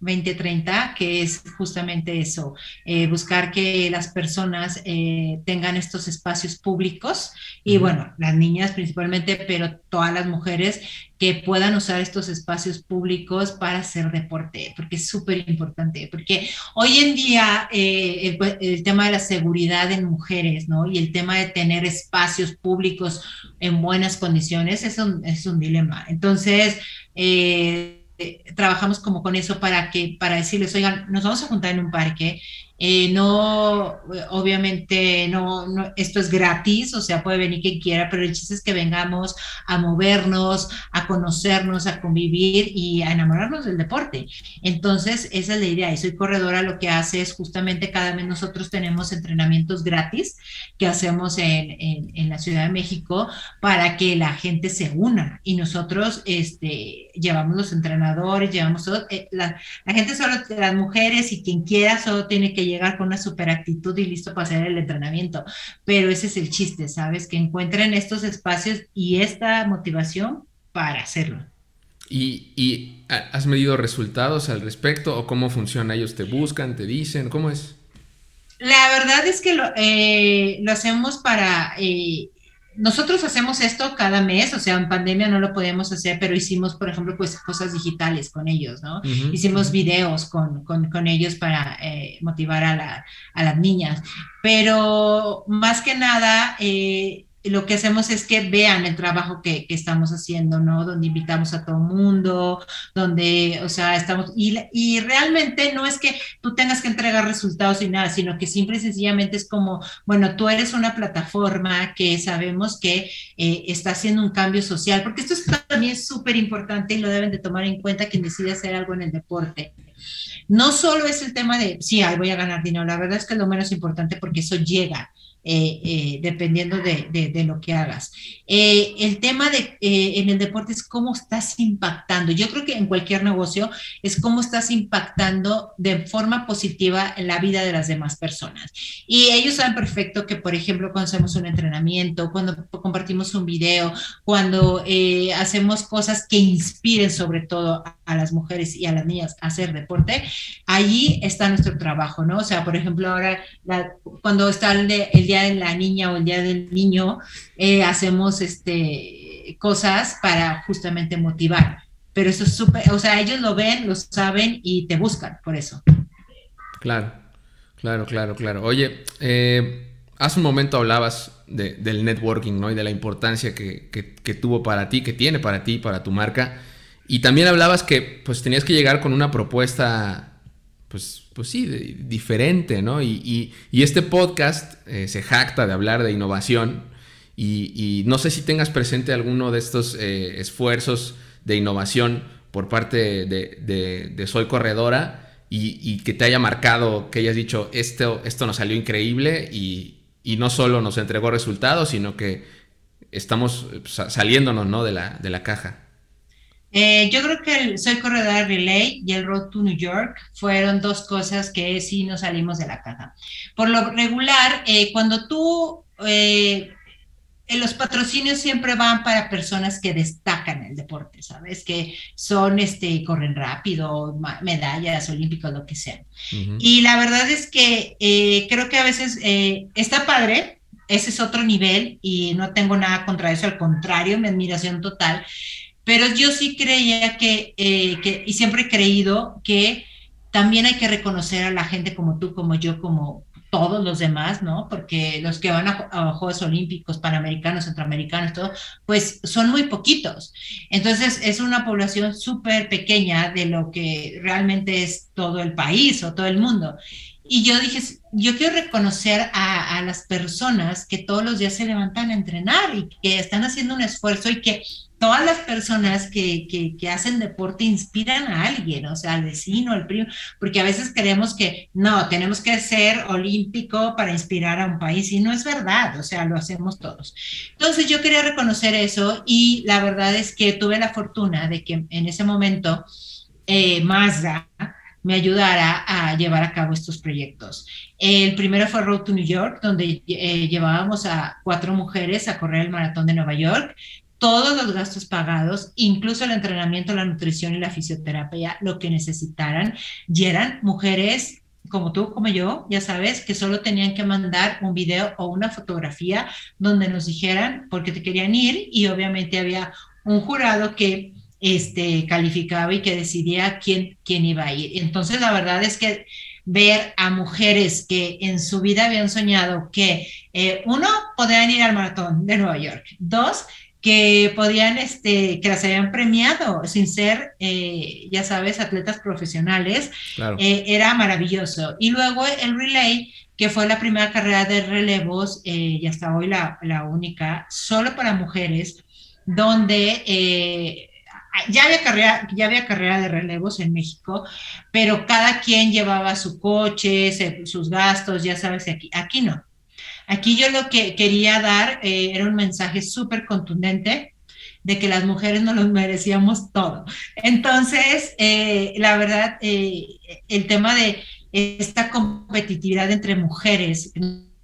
2030, que es justamente eso, eh, buscar que las personas eh, tengan estos espacios públicos y bueno, las niñas principalmente, pero todas las mujeres que puedan usar estos espacios públicos para hacer deporte, porque es súper importante, porque hoy en día eh, el, tema de la seguridad en mujeres, ¿no? Y el tema de tener espacios públicos en buenas condiciones es un, es un dilema. Entonces, eh, eh, trabajamos como con eso para que, para decirles, oigan, nos vamos a juntar en un parque eh, no, obviamente, no, esto es gratis, o sea, puede venir quien quiera, pero el chiste es que vengamos a movernos, a conocernos, a convivir y a enamorarnos del deporte. Entonces, esa es la idea. Y soy corredora, lo que hace es justamente cada mes nosotros tenemos entrenamientos gratis que hacemos en, en, la Ciudad de México para que la gente se una. Y nosotros este, llevamos los entrenadores, llevamos todo. Eh, la, la gente solo, las mujeres y quien quiera, solo tiene que llegar con una super actitud y listo para hacer el entrenamiento. Pero ese es el chiste, ¿sabes? Que encuentren estos espacios y esta motivación para hacerlo. ¿Y, has medido resultados al respecto o cómo funciona? ¿Ellos te buscan, te dicen? ¿Cómo es? La verdad es que lo, eh, lo hacemos para eh, nosotros hacemos esto cada mes, o sea, en pandemia no lo podíamos hacer, pero hicimos, por ejemplo, pues cosas digitales con ellos, ¿no? Hicimos videos con, con, con ellos para eh, motivar a, la, a, las niñas, pero más que nada, eh, lo que hacemos es que vean el trabajo que, estamos haciendo, ¿no? Donde invitamos a todo mundo, donde, o sea, estamos, y, y, realmente no es que tú tengas que entregar resultados y nada, sino que simple y sencillamente es como, bueno, tú eres una plataforma que sabemos que eh, está haciendo un cambio social, porque esto es también súper importante y lo deben de tomar en cuenta quien decide hacer algo en el deporte. No solo es el tema de, sí, ahí voy a ganar dinero, la verdad es que es lo menos importante porque eso llega, eh, eh, dependiendo de, lo que hagas. Eh, el tema de, en el deporte es cómo estás impactando. Yo creo que en cualquier negocio es cómo estás impactando de forma positiva en la vida de las demás personas. Y ellos saben perfecto que, por ejemplo, cuando hacemos un entrenamiento, cuando compartimos un video, cuando hacemos cosas que inspiren sobre todo a, las mujeres y a las niñas a hacer deporte, allí está nuestro trabajo, ¿no? O sea, por ejemplo, ahora cuando está el, el día de la niña o el día del niño, eh, hacemos este, cosas para justamente motivar. Pero eso es súper, o sea, ellos lo ven, lo saben y te buscan por eso. Claro, claro, claro, claro. Oye, eh, hace un momento hablabas del networking, ¿no? Y de la importancia que, que, tuvo para ti, que tiene para ti, para tu marca. Y también hablabas que pues tenías que llegar con una propuesta pues, pues sí, diferente, ¿no? Y, este podcast eh, se jacta de hablar de innovación y, no sé si tengas presente alguno de estos eh, esfuerzos de innovación por parte de, Soy Corredora y, que te haya marcado, que hayas dicho, esto, esto nos salió increíble y, no solo nos entregó resultados, sino que estamos saliéndonos ¿no? de, la, de la caja. Eh, yo creo que el Soy Corredora Relay y el Road to New York fueron dos cosas que sí nos salimos de la caja. Por lo regular, eh, cuando tú, eh, los patrocinios siempre van para personas que destacan el deporte, ¿sabes? Que son, este, corren rápido, medallas olímpicas, lo que sea. Y la verdad es que creo que a veces está padre, ese es otro nivel y no tengo nada contra eso, al contrario, mi admiración total pero yo sí creía que, eh, que, y siempre he creído que también hay que reconocer a la gente como tú, como yo, como todos los demás, ¿no? Porque los que van a, Juegos Olímpicos, Panamericanos, Centroamericanos, todo, pues son muy poquitos. Entonces es una población súper pequeña de lo que realmente es todo el país o todo el mundo. Y yo dije, yo quiero reconocer a, a, las personas que todos los días se levantan a entrenar y que están haciendo un esfuerzo y que todas las personas que, que, hacen deporte inspiran a alguien, o sea, al vecino, al primo, porque a veces creemos que no, tenemos que ser olímpico para inspirar a un país y no es verdad, o sea, lo hacemos todos. Entonces yo quería reconocer eso y la verdad es que tuve la fortuna de que en ese momento eh, Mazda me ayudara a llevar a cabo estos proyectos. El primero fue Road to New York, donde eh, llevábamos a cuatro mujeres a correr el maratón de Nueva York todos los gastos pagados, incluso el entrenamiento, la nutrición y la fisioterapia, lo que necesitaran, y eran mujeres como tú, como yo, ya sabes, que solo tenían que mandar un video o una fotografía donde nos dijeran por qué te querían ir. Y obviamente había un jurado que este, calificaba y que decidía quién, quién iba a ir. Entonces, la verdad es que ver a mujeres que en su vida habían soñado que, eh, uno, podían ir al maratón de Nueva York, dos, que podían, este, que las habían premiado sin ser, eh, ya sabes, atletas profesionales, eh, era maravilloso. Y luego el relay, que fue la primera carrera de relevos eh, y hasta hoy la, la, única, solo para mujeres, donde ya había, carrera, ya había carrera de relevos en México, pero cada quien llevaba su coche, sus gastos, ya sabes, aquí, aquí no. Aquí yo lo que quería dar eh, era un mensaje súper contundente de que las mujeres no nos merecíamos todo. Entonces, eh, la verdad, eh, el tema de esta competitividad entre mujeres,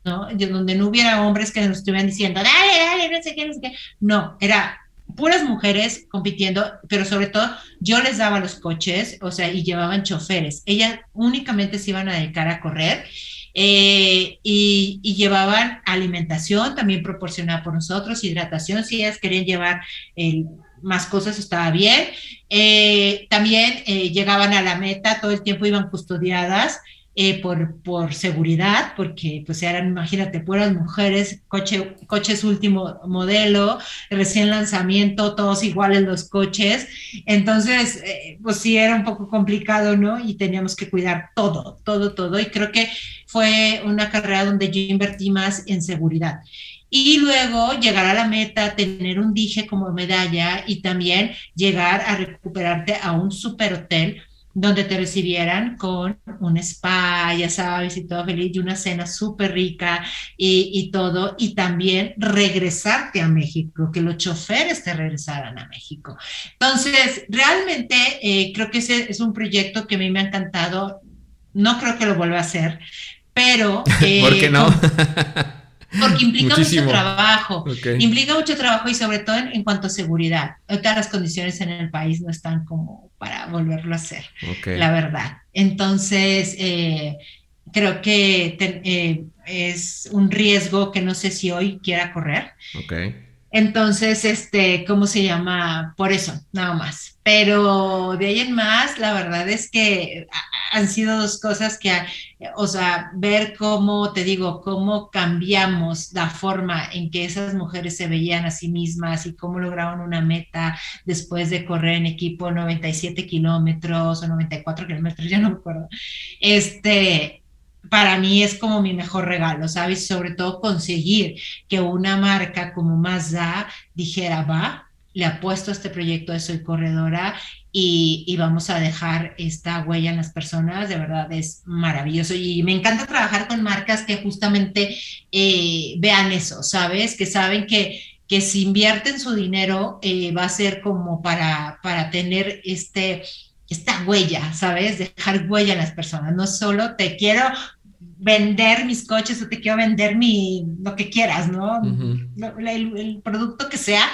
donde no hubiera hombres que nos estuvieran diciendo, dale, dale, no sé qué, no sé qué. No, era puras mujeres compitiendo, pero sobre todo yo les daba los coches, o sea, y llevaban choferes. Ellas únicamente se iban a dedicar a correr eh, y, llevaban alimentación también proporcionada por nosotros, hidratación, si ellas querían llevar más cosas estaba bien. Eh, también eh, llegaban a la meta, todo el tiempo iban custodiadas. Eh, por, por seguridad, porque pues eran, imagínate, puras mujeres, coche, coches último modelo, recién lanzamiento, todos iguales los coches. Entonces, eh, pues sí, era un poco complicado, ¿no? Y teníamos que cuidar todo, todo, todo. Y creo que fue una carrera donde yo invertí más en seguridad y luego llegar a la meta, tener un dije como medalla y también llegar a recuperarte a un super hotel donde te recibieran con un spa, ya sabes, y todo feliz, y una cena súper rica y, todo, y también regresarte a México, que los choferes te regresaran a México. Entonces, realmente eh, creo que ese es un proyecto que a mí me ha encantado, no creo que lo vuelva a hacer, pero... <laughs> ¿Por qué no? <laughs> Porque implica mucho trabajo. Implica mucho trabajo y sobre todo en, cuanto a seguridad. Ahorita las condiciones en el país no están como para volverlo a hacer, la verdad. Entonces, eh, creo que eh, es un riesgo que no sé si hoy quiera correr. Entonces, este, ¿cómo se llama? Por eso, nada más. Pero de ahí en más, la verdad es que han sido dos cosas que, o sea, ver cómo, te digo, cómo cambiamos la forma en que esas mujeres se veían a sí mismas y cómo lograron una meta después de correr en equipo 97 kilómetros o 94 kilómetros, ya no me acuerdo. Este, para mí es como mi mejor regalo, ¿sabes? Sobre todo conseguir que una marca como Mazda dijera, va, le apuesto a este proyecto de Soy Corredora y, vamos a dejar esta huella en las personas, de verdad es maravilloso. Y me encanta trabajar con marcas que justamente eh, vean eso, ¿sabes? Que saben que, que si invierten su dinero eh, va a ser como para, para tener este esta huella, ¿sabes? Dejar huella en las personas. No solo te quiero vender mis coches o te quiero vender mi, lo que quieras, ¿no? el, producto que sea,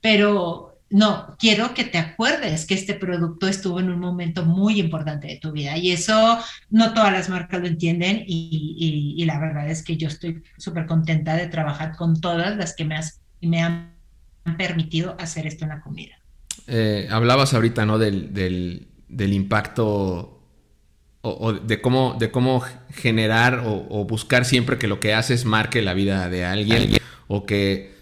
pero no, quiero que te acuerdes que este producto estuvo en un momento muy importante de tu vida y eso no todas las marcas lo entienden y, la verdad es que yo estoy súper contenta de trabajar con todas las que me, has, me han permitido hacer esto en la comida. Eh, hablabas ahorita, ¿no? Del, del, del impacto o, de, cómo, de cómo generar o, buscar siempre que lo que haces marque la vida de alguien o que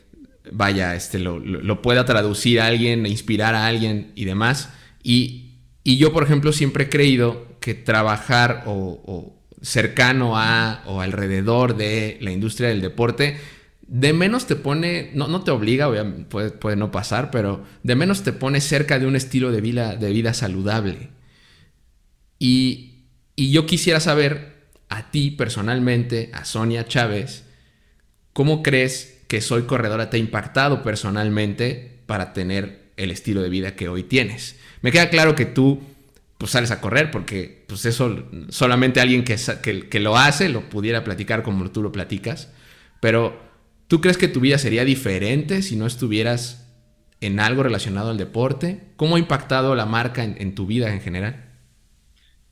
vaya, este, lo, pueda traducir a alguien, inspirar a alguien y demás. Y, yo, por ejemplo, siempre he creído que trabajar o, cercano a o alrededor de la industria del deporte, de menos te pone, no, no te obliga, puede, puede no pasar, pero de menos te pone cerca de un estilo de vida, de vida saludable. Y, y yo quisiera saber a ti personalmente, a Sonia Chávez, ¿cómo crees que Soy Corredora te ha impactado personalmente para tener el estilo de vida que hoy tienes? Me queda claro que tú pues sales a correr, porque pues eso solamente alguien que, que, que, lo hace lo pudiera platicar como tú lo platicas. Pero, ¿tú crees que tu vida sería diferente si no estuvieras en algo relacionado al deporte? ¿Cómo ha impactado la marca en, tu vida en general?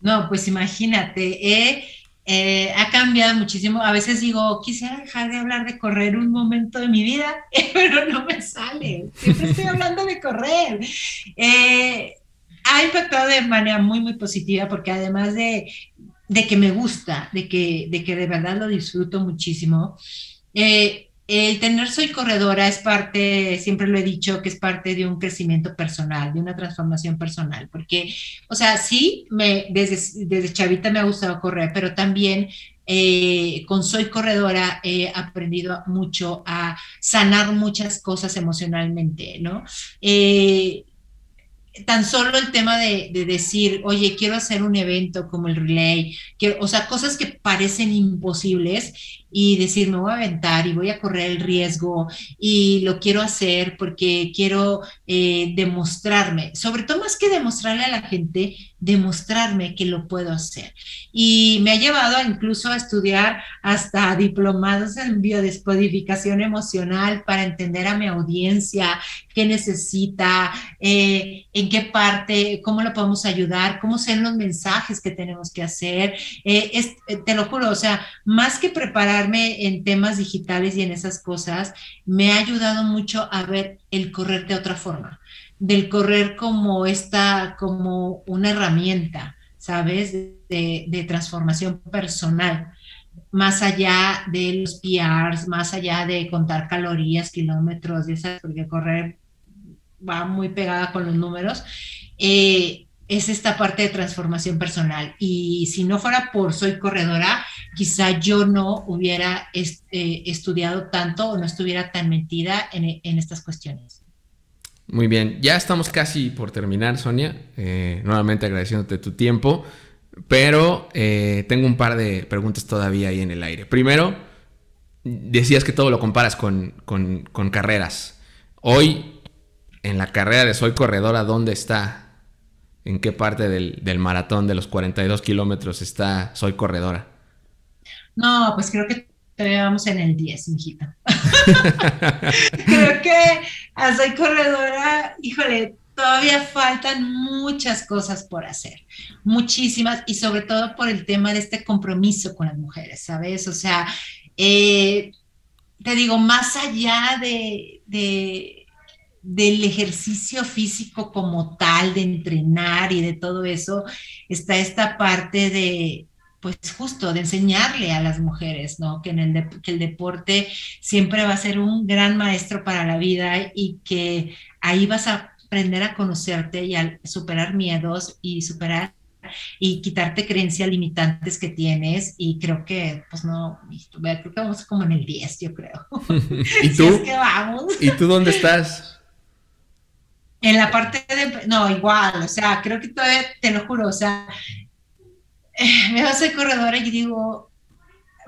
No, pues imagínate, eh, ha cambiado muchísimo. A veces digo, quisiera dejar de hablar de correr un momento de mi vida, <laughs> pero no me sale. Siempre estoy <laughs> hablando de correr. Eh, ha impactado de manera muy, muy positiva porque además de, de que me gusta, de que, de que de verdad lo disfruto muchísimo, eh, el tener soy corredora es parte, siempre lo he dicho, que es parte de un crecimiento personal, de una transformación personal, porque, o sea, sí, desde chavita me ha gustado correr, pero también eh, con Soy Corredora he aprendido mucho a sanar muchas cosas emocionalmente, ¿no? Eh, tan solo el tema de, decir, oye, quiero hacer un evento como el relay, o sea, cosas que parecen imposibles y decir, me voy a aventar y voy a correr el riesgo y lo quiero hacer porque quiero eh, demostrarme, sobre todo más que demostrarle a la gente, demostrarme que lo puedo hacer. Y me ha llevado incluso a estudiar hasta diplomados en biodescodificación emocional para entender a mi audiencia, qué necesita, eh, en qué parte, cómo lo podemos ayudar, cómo son los mensajes que tenemos que hacer. Eh, te lo juro, o sea, más que preparar en temas digitales y en esas cosas me ha ayudado mucho a ver el correr de otra forma, del correr como esta, como una herramienta, ¿sabes? De, transformación personal, más allá de los PRs, más allá de contar calorías, kilómetros, porque correr va muy pegada con los números. Eh, es esta parte de transformación personal. Y si no fuera por soy corredora, quizá yo no hubiera eh, estudiado tanto o no estuviera tan metida en, estas cuestiones. Muy bien, ya estamos casi por terminar, Sonia. Eh, nuevamente agradeciéndote tu tiempo, pero eh, tengo un par de preguntas todavía ahí en el aire. Primero, decías que todo lo comparas con, con carreras. Hoy, en la carrera de Soy Corredora, ¿dónde está en qué parte del, maratón de los 42 kilómetros está Soy Corredora? No, pues creo que todavía vamos en el 10, mijita. <laughs> creo que Soy Corredora, híjole, todavía faltan muchas cosas por hacer, muchísimas, y sobre todo por el tema de este compromiso con las mujeres, ¿sabes? O sea, eh, te digo, más allá de del ejercicio físico como tal, de entrenar y de todo eso, está esta parte de, pues justo, de enseñarle a las mujeres, ¿no? Que, en el, que el deporte siempre va a ser un gran maestro para la vida y que ahí vas a aprender a conocerte y a superar miedos y superar y quitarte creencias limitantes que tienes y creo que pues no creo que vamos como en el 10 yo creo <laughs> ¿Y <laughs> tú? vamos. ¿Y tú dónde estás? En la parte de, no, igual, o sea, creo que todavía, te lo juro, o sea, eh, me vas a ser corredora y digo,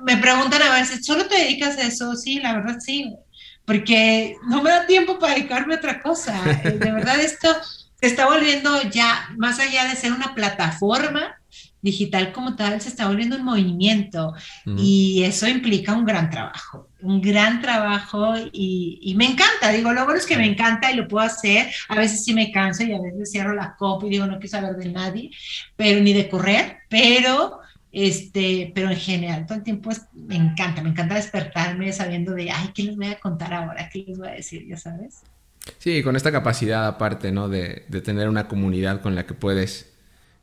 me preguntan a veces, ¿solo te dedicas a eso? Sí, la verdad sí, porque no me da tiempo para dedicarme a otra cosa. Eh, de verdad esto se está volviendo ya, más allá de ser una plataforma, digital como tal se está volviendo un movimiento y eso implica un gran trabajo, un gran trabajo y, me encanta, digo, lo bueno es que me encanta y lo puedo hacer, a veces sí me canso y a veces cierro la copa y digo, no quiero saber de nadie, pero ni de correr, pero este, pero en general, todo el tiempo me encanta, me encanta despertarme sabiendo de, ay, ¿qué les voy a contar ahora? ¿Qué les voy a decir? Ya sabes. Sí, con esta capacidad aparte, ¿no? De, de tener una comunidad con la que puedes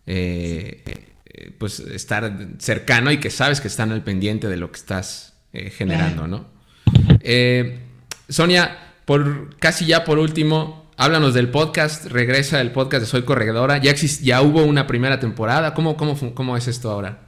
eh, eh, pues estar cercano y que sabes que están al pendiente de lo que estás eh, generando, ¿no? Eh, Sonia, por casi ya por último, háblanos del podcast, regresa el podcast de Soy Corredora, ya, ya hubo una primera temporada, ¿Cómo, cómo, cómo es esto ahora?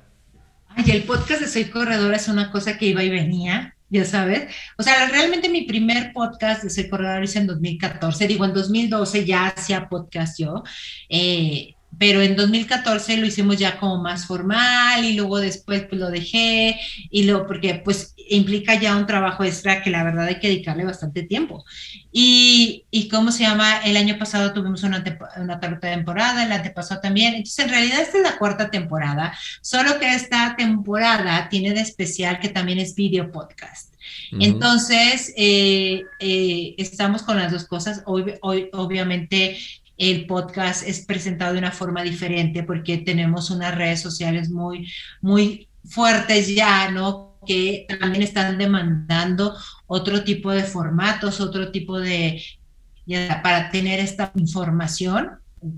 Ay, el podcast de Soy Corredora es una cosa que iba y venía, ya sabes. O sea, realmente mi primer podcast de Soy Corredora hice en 2014, digo, en 2012 ya hacía podcast yo. Eh, pero en 2014 lo hicimos ya como más formal y luego después pues lo dejé y luego porque pues implica ya un trabajo extra que la verdad hay que dedicarle bastante tiempo. Y, y cómo se llama, el año pasado tuvimos una, una temporada, el antepasado también, entonces en realidad esta es la cuarta temporada, solo que esta temporada tiene de especial que también es video podcast. Entonces, eh, eh, estamos con las dos cosas. Hoy, hoy, obviamente, el podcast es presentado de una forma diferente porque tenemos unas redes sociales muy, muy fuertes ya, ¿no? Que también están demandando otro tipo de formatos, otro tipo de, para tener esta información,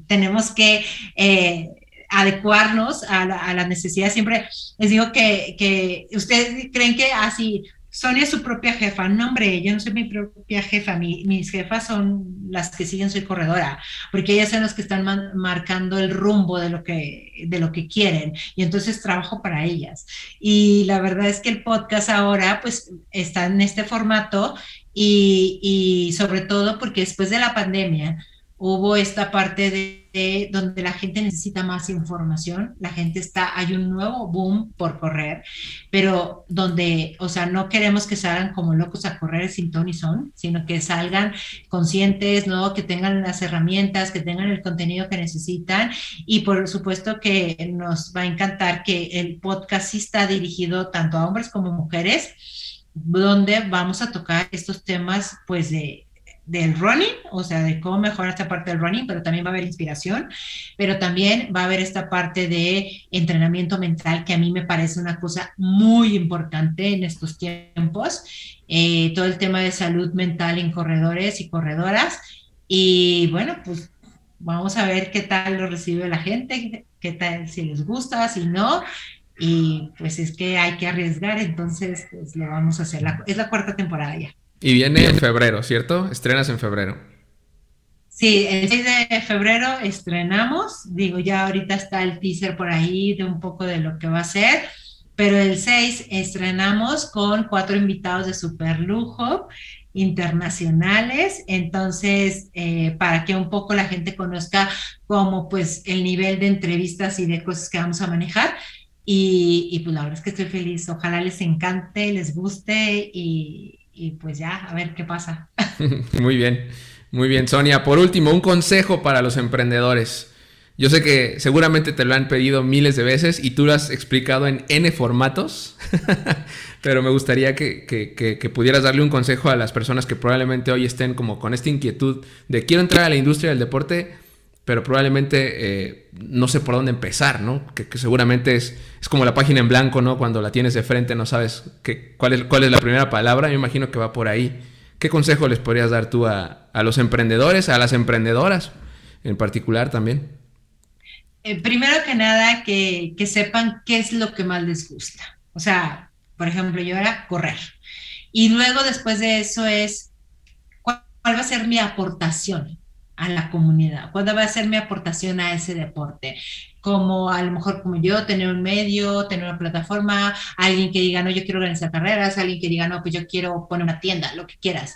tenemos que eh, adecuarnos a la, a la, necesidad. Siempre les digo que, que ustedes creen que así, ah, Sonia es su propia jefa. No, hombre, yo no soy mi propia jefa. mis jefas son las que siguen, soy corredora, porque ellas son las que están marcando el rumbo de lo, que, de lo que quieren. Y entonces trabajo para ellas. Y la verdad es que el podcast ahora, pues, está en este formato y, y sobre todo porque después de la pandemia, hubo esta parte de, donde la gente necesita más información, la gente está, hay un nuevo boom por correr, pero donde, o sea, no queremos que salgan como locos a correr sin ton y son, sino que salgan conscientes, ¿no? Que tengan las herramientas, que tengan el contenido que necesitan y por supuesto que nos va a encantar que el podcast sí está dirigido tanto a hombres como mujeres donde vamos a tocar estos temas pues de del running, o sea, de cómo mejorar esta parte del running, pero también va a haber inspiración, pero también va a haber esta parte de entrenamiento mental que a mí me parece una cosa muy importante en estos tiempos, eh, todo el tema de salud mental en corredores y corredoras. Y bueno, pues vamos a ver qué tal lo recibe la gente, qué tal si les gusta, si no. Y pues es que hay que arriesgar, entonces pues lo vamos a hacer. es la cuarta temporada ya. Y viene en febrero, ¿cierto? Estrenas en febrero. Sí, el 6 de febrero estrenamos. Digo, ya ahorita está el teaser por ahí de un poco de lo que va a ser. Pero el 6 estrenamos con cuatro invitados de super lujo internacionales. Entonces, eh, para que un poco la gente conozca cómo pues el nivel de entrevistas y de cosas que vamos a manejar. Y, y pues la verdad es que estoy feliz. Ojalá les encante, les guste y, y pues ya, a ver qué pasa. <laughs> muy bien, muy bien. Sonia, por último, un consejo para los emprendedores. Yo sé que seguramente te lo han pedido miles de veces y tú lo has explicado en N formatos, <laughs> pero me gustaría que, que, pudieras darle un consejo a las personas que probablemente hoy estén como con esta inquietud de quiero entrar a la industria del deporte, pero probablemente eh, no sé por dónde empezar, ¿no? Que, seguramente es, es, como la página en blanco, ¿no? Cuando la tienes de frente no sabes cuál, es, cuál es la primera palabra, yo imagino que va por ahí. ¿Qué consejo les podrías dar tú a, los emprendedores, a las emprendedoras en particular también? Eh, primero que nada, que, que sepan qué es lo que más les gusta. O sea, por ejemplo, yo era correr. Y luego después de eso es, ¿cuál va a ser mi aportación? A la comunidad? ¿Cuándo va a ser mi aportación a ese deporte? Como a lo mejor como yo, tener un medio, tener una plataforma, alguien que diga, no, yo quiero organizar carreras, alguien que diga, no, pues yo quiero poner una tienda, lo que quieras.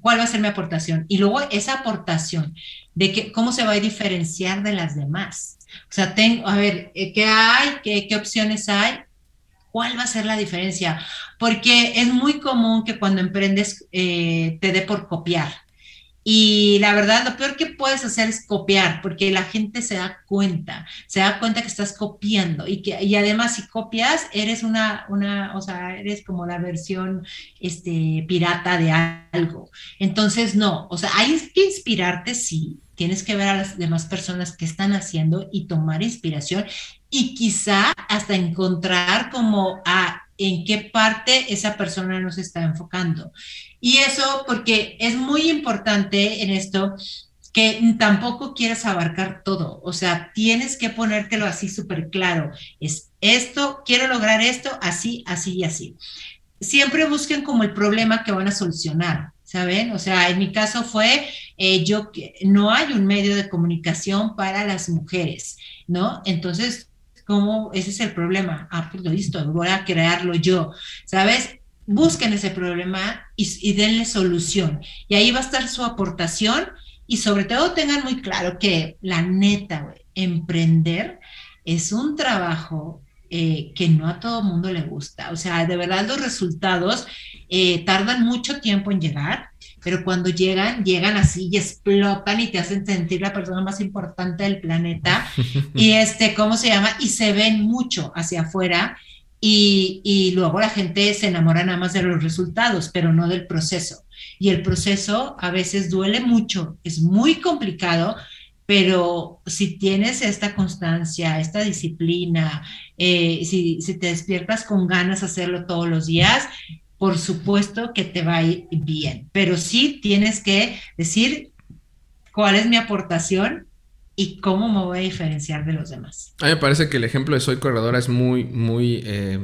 ¿Cuál va a ser mi aportación? Y luego esa aportación de que, cómo se va a diferenciar de las demás. O sea, tengo, a ver, eh, ¿qué hay? ¿Qué, qué opciones hay? ¿Cuál va a ser la diferencia? Porque es muy común que cuando emprendes eh, te dé por copiar. Y la verdad, lo peor que puedes hacer es copiar, porque la gente se da cuenta, se da cuenta que estás copiando y que y además si copias eres una una, o sea, eres como la versión este pirata de algo. Entonces, no, o sea, hay que inspirarte sí, tienes que ver a las demás personas que están haciendo y tomar inspiración y quizá hasta encontrar como a en qué parte esa persona nos está enfocando. Y eso porque es muy importante en esto que tampoco quieras abarcar todo, o sea, tienes que ponértelo así súper claro. Es esto, quiero lograr esto, así, así y así. Siempre busquen como el problema que van a solucionar, ¿saben? O sea, en mi caso fue, eh, yo, no hay un medio de comunicación para las mujeres, ¿no? Entonces, ¿Cómo? Ese es el problema. Ah, pues listo, voy a crearlo yo, ¿sabes? Busquen ese problema y, denle solución. Y ahí va a estar su aportación y sobre todo tengan muy claro que la neta, emprender es un trabajo eh, que no a todo mundo le gusta. O sea, de verdad los resultados eh, tardan mucho tiempo en llegar, pero cuando llegan, llegan así y explotan y te hacen sentir la persona más importante del planeta. <laughs> y este, ¿cómo se llama? Y se ven mucho hacia afuera. Y, y, luego la gente se enamora nada más de los resultados, pero no del proceso. Y el proceso a veces duele mucho, es muy complicado, pero si tienes esta constancia, esta disciplina, eh, si, te despiertas con ganas de hacerlo todos los días, por supuesto que te va a ir bien, pero sí tienes que decir cuál es mi aportación y cómo me voy a diferenciar de los demás. A mí me parece que el ejemplo de Soy Corredora es muy, muy, eh,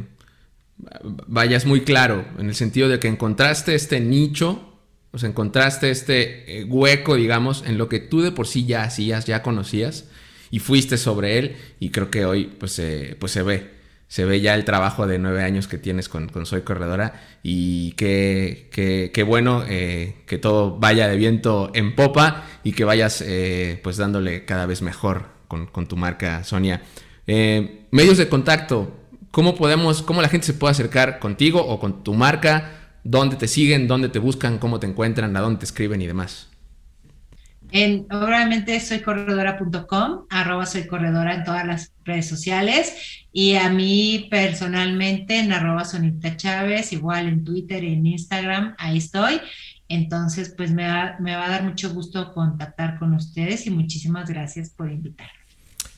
vaya, es muy claro, en el sentido de que encontraste este nicho o sea, encontraste este eh, hueco, digamos, en lo que tú de por sí ya hacías, ya conocías y fuiste sobre él y creo que hoy pues, pues se ve. Se ve ya el trabajo de nueve años que tienes con, Soy Corredora y qué bueno eh, que todo vaya de viento en popa y que vayas eh, pues dándole cada vez mejor con, con tu marca Sonia. medios de contacto, ¿cómo podemos, cómo la gente se puede acercar contigo o con tu marca? dónde te siguen, dónde te buscan, cómo te encuentran, a dónde te escriben y demás. En, obviamente soycorredora.com, arroba soy corredora en todas las redes sociales y a mí personalmente en arroba Sonita Chávez, igual en Twitter y en Instagram, ahí estoy. Entonces, pues me va, me va a dar mucho gusto contactar con ustedes y muchísimas gracias por invitarme.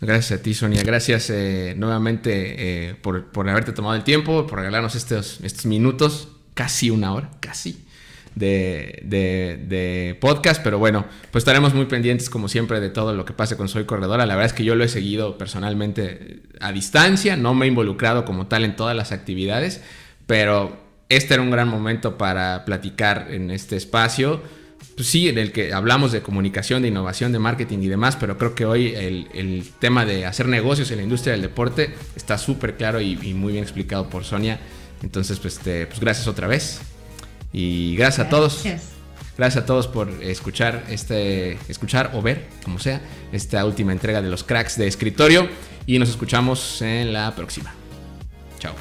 Gracias a ti, Sonia. Gracias eh, nuevamente eh, por, por, haberte tomado el tiempo, por regalarnos estos, estos minutos casi una hora, casi, de, de, podcast, pero bueno, pues estaremos muy pendientes como siempre de todo lo que pase con Soy Corredora. La verdad es que yo lo he seguido personalmente a distancia, no me he involucrado como tal en todas las actividades, pero este era un gran momento para platicar en este espacio. Pues sí, en el que hablamos de comunicación, de innovación, de marketing y demás, pero creo que hoy el, tema de hacer negocios en la industria del deporte está súper claro y muy bien explicado por Sonia. Entonces, pues, pues gracias otra vez. Y gracias, a todos. Gracias a todos por escuchar este, escuchar o ver, como sea, esta última entrega de los cracks de escritorio. Y nos escuchamos en la próxima. Chao.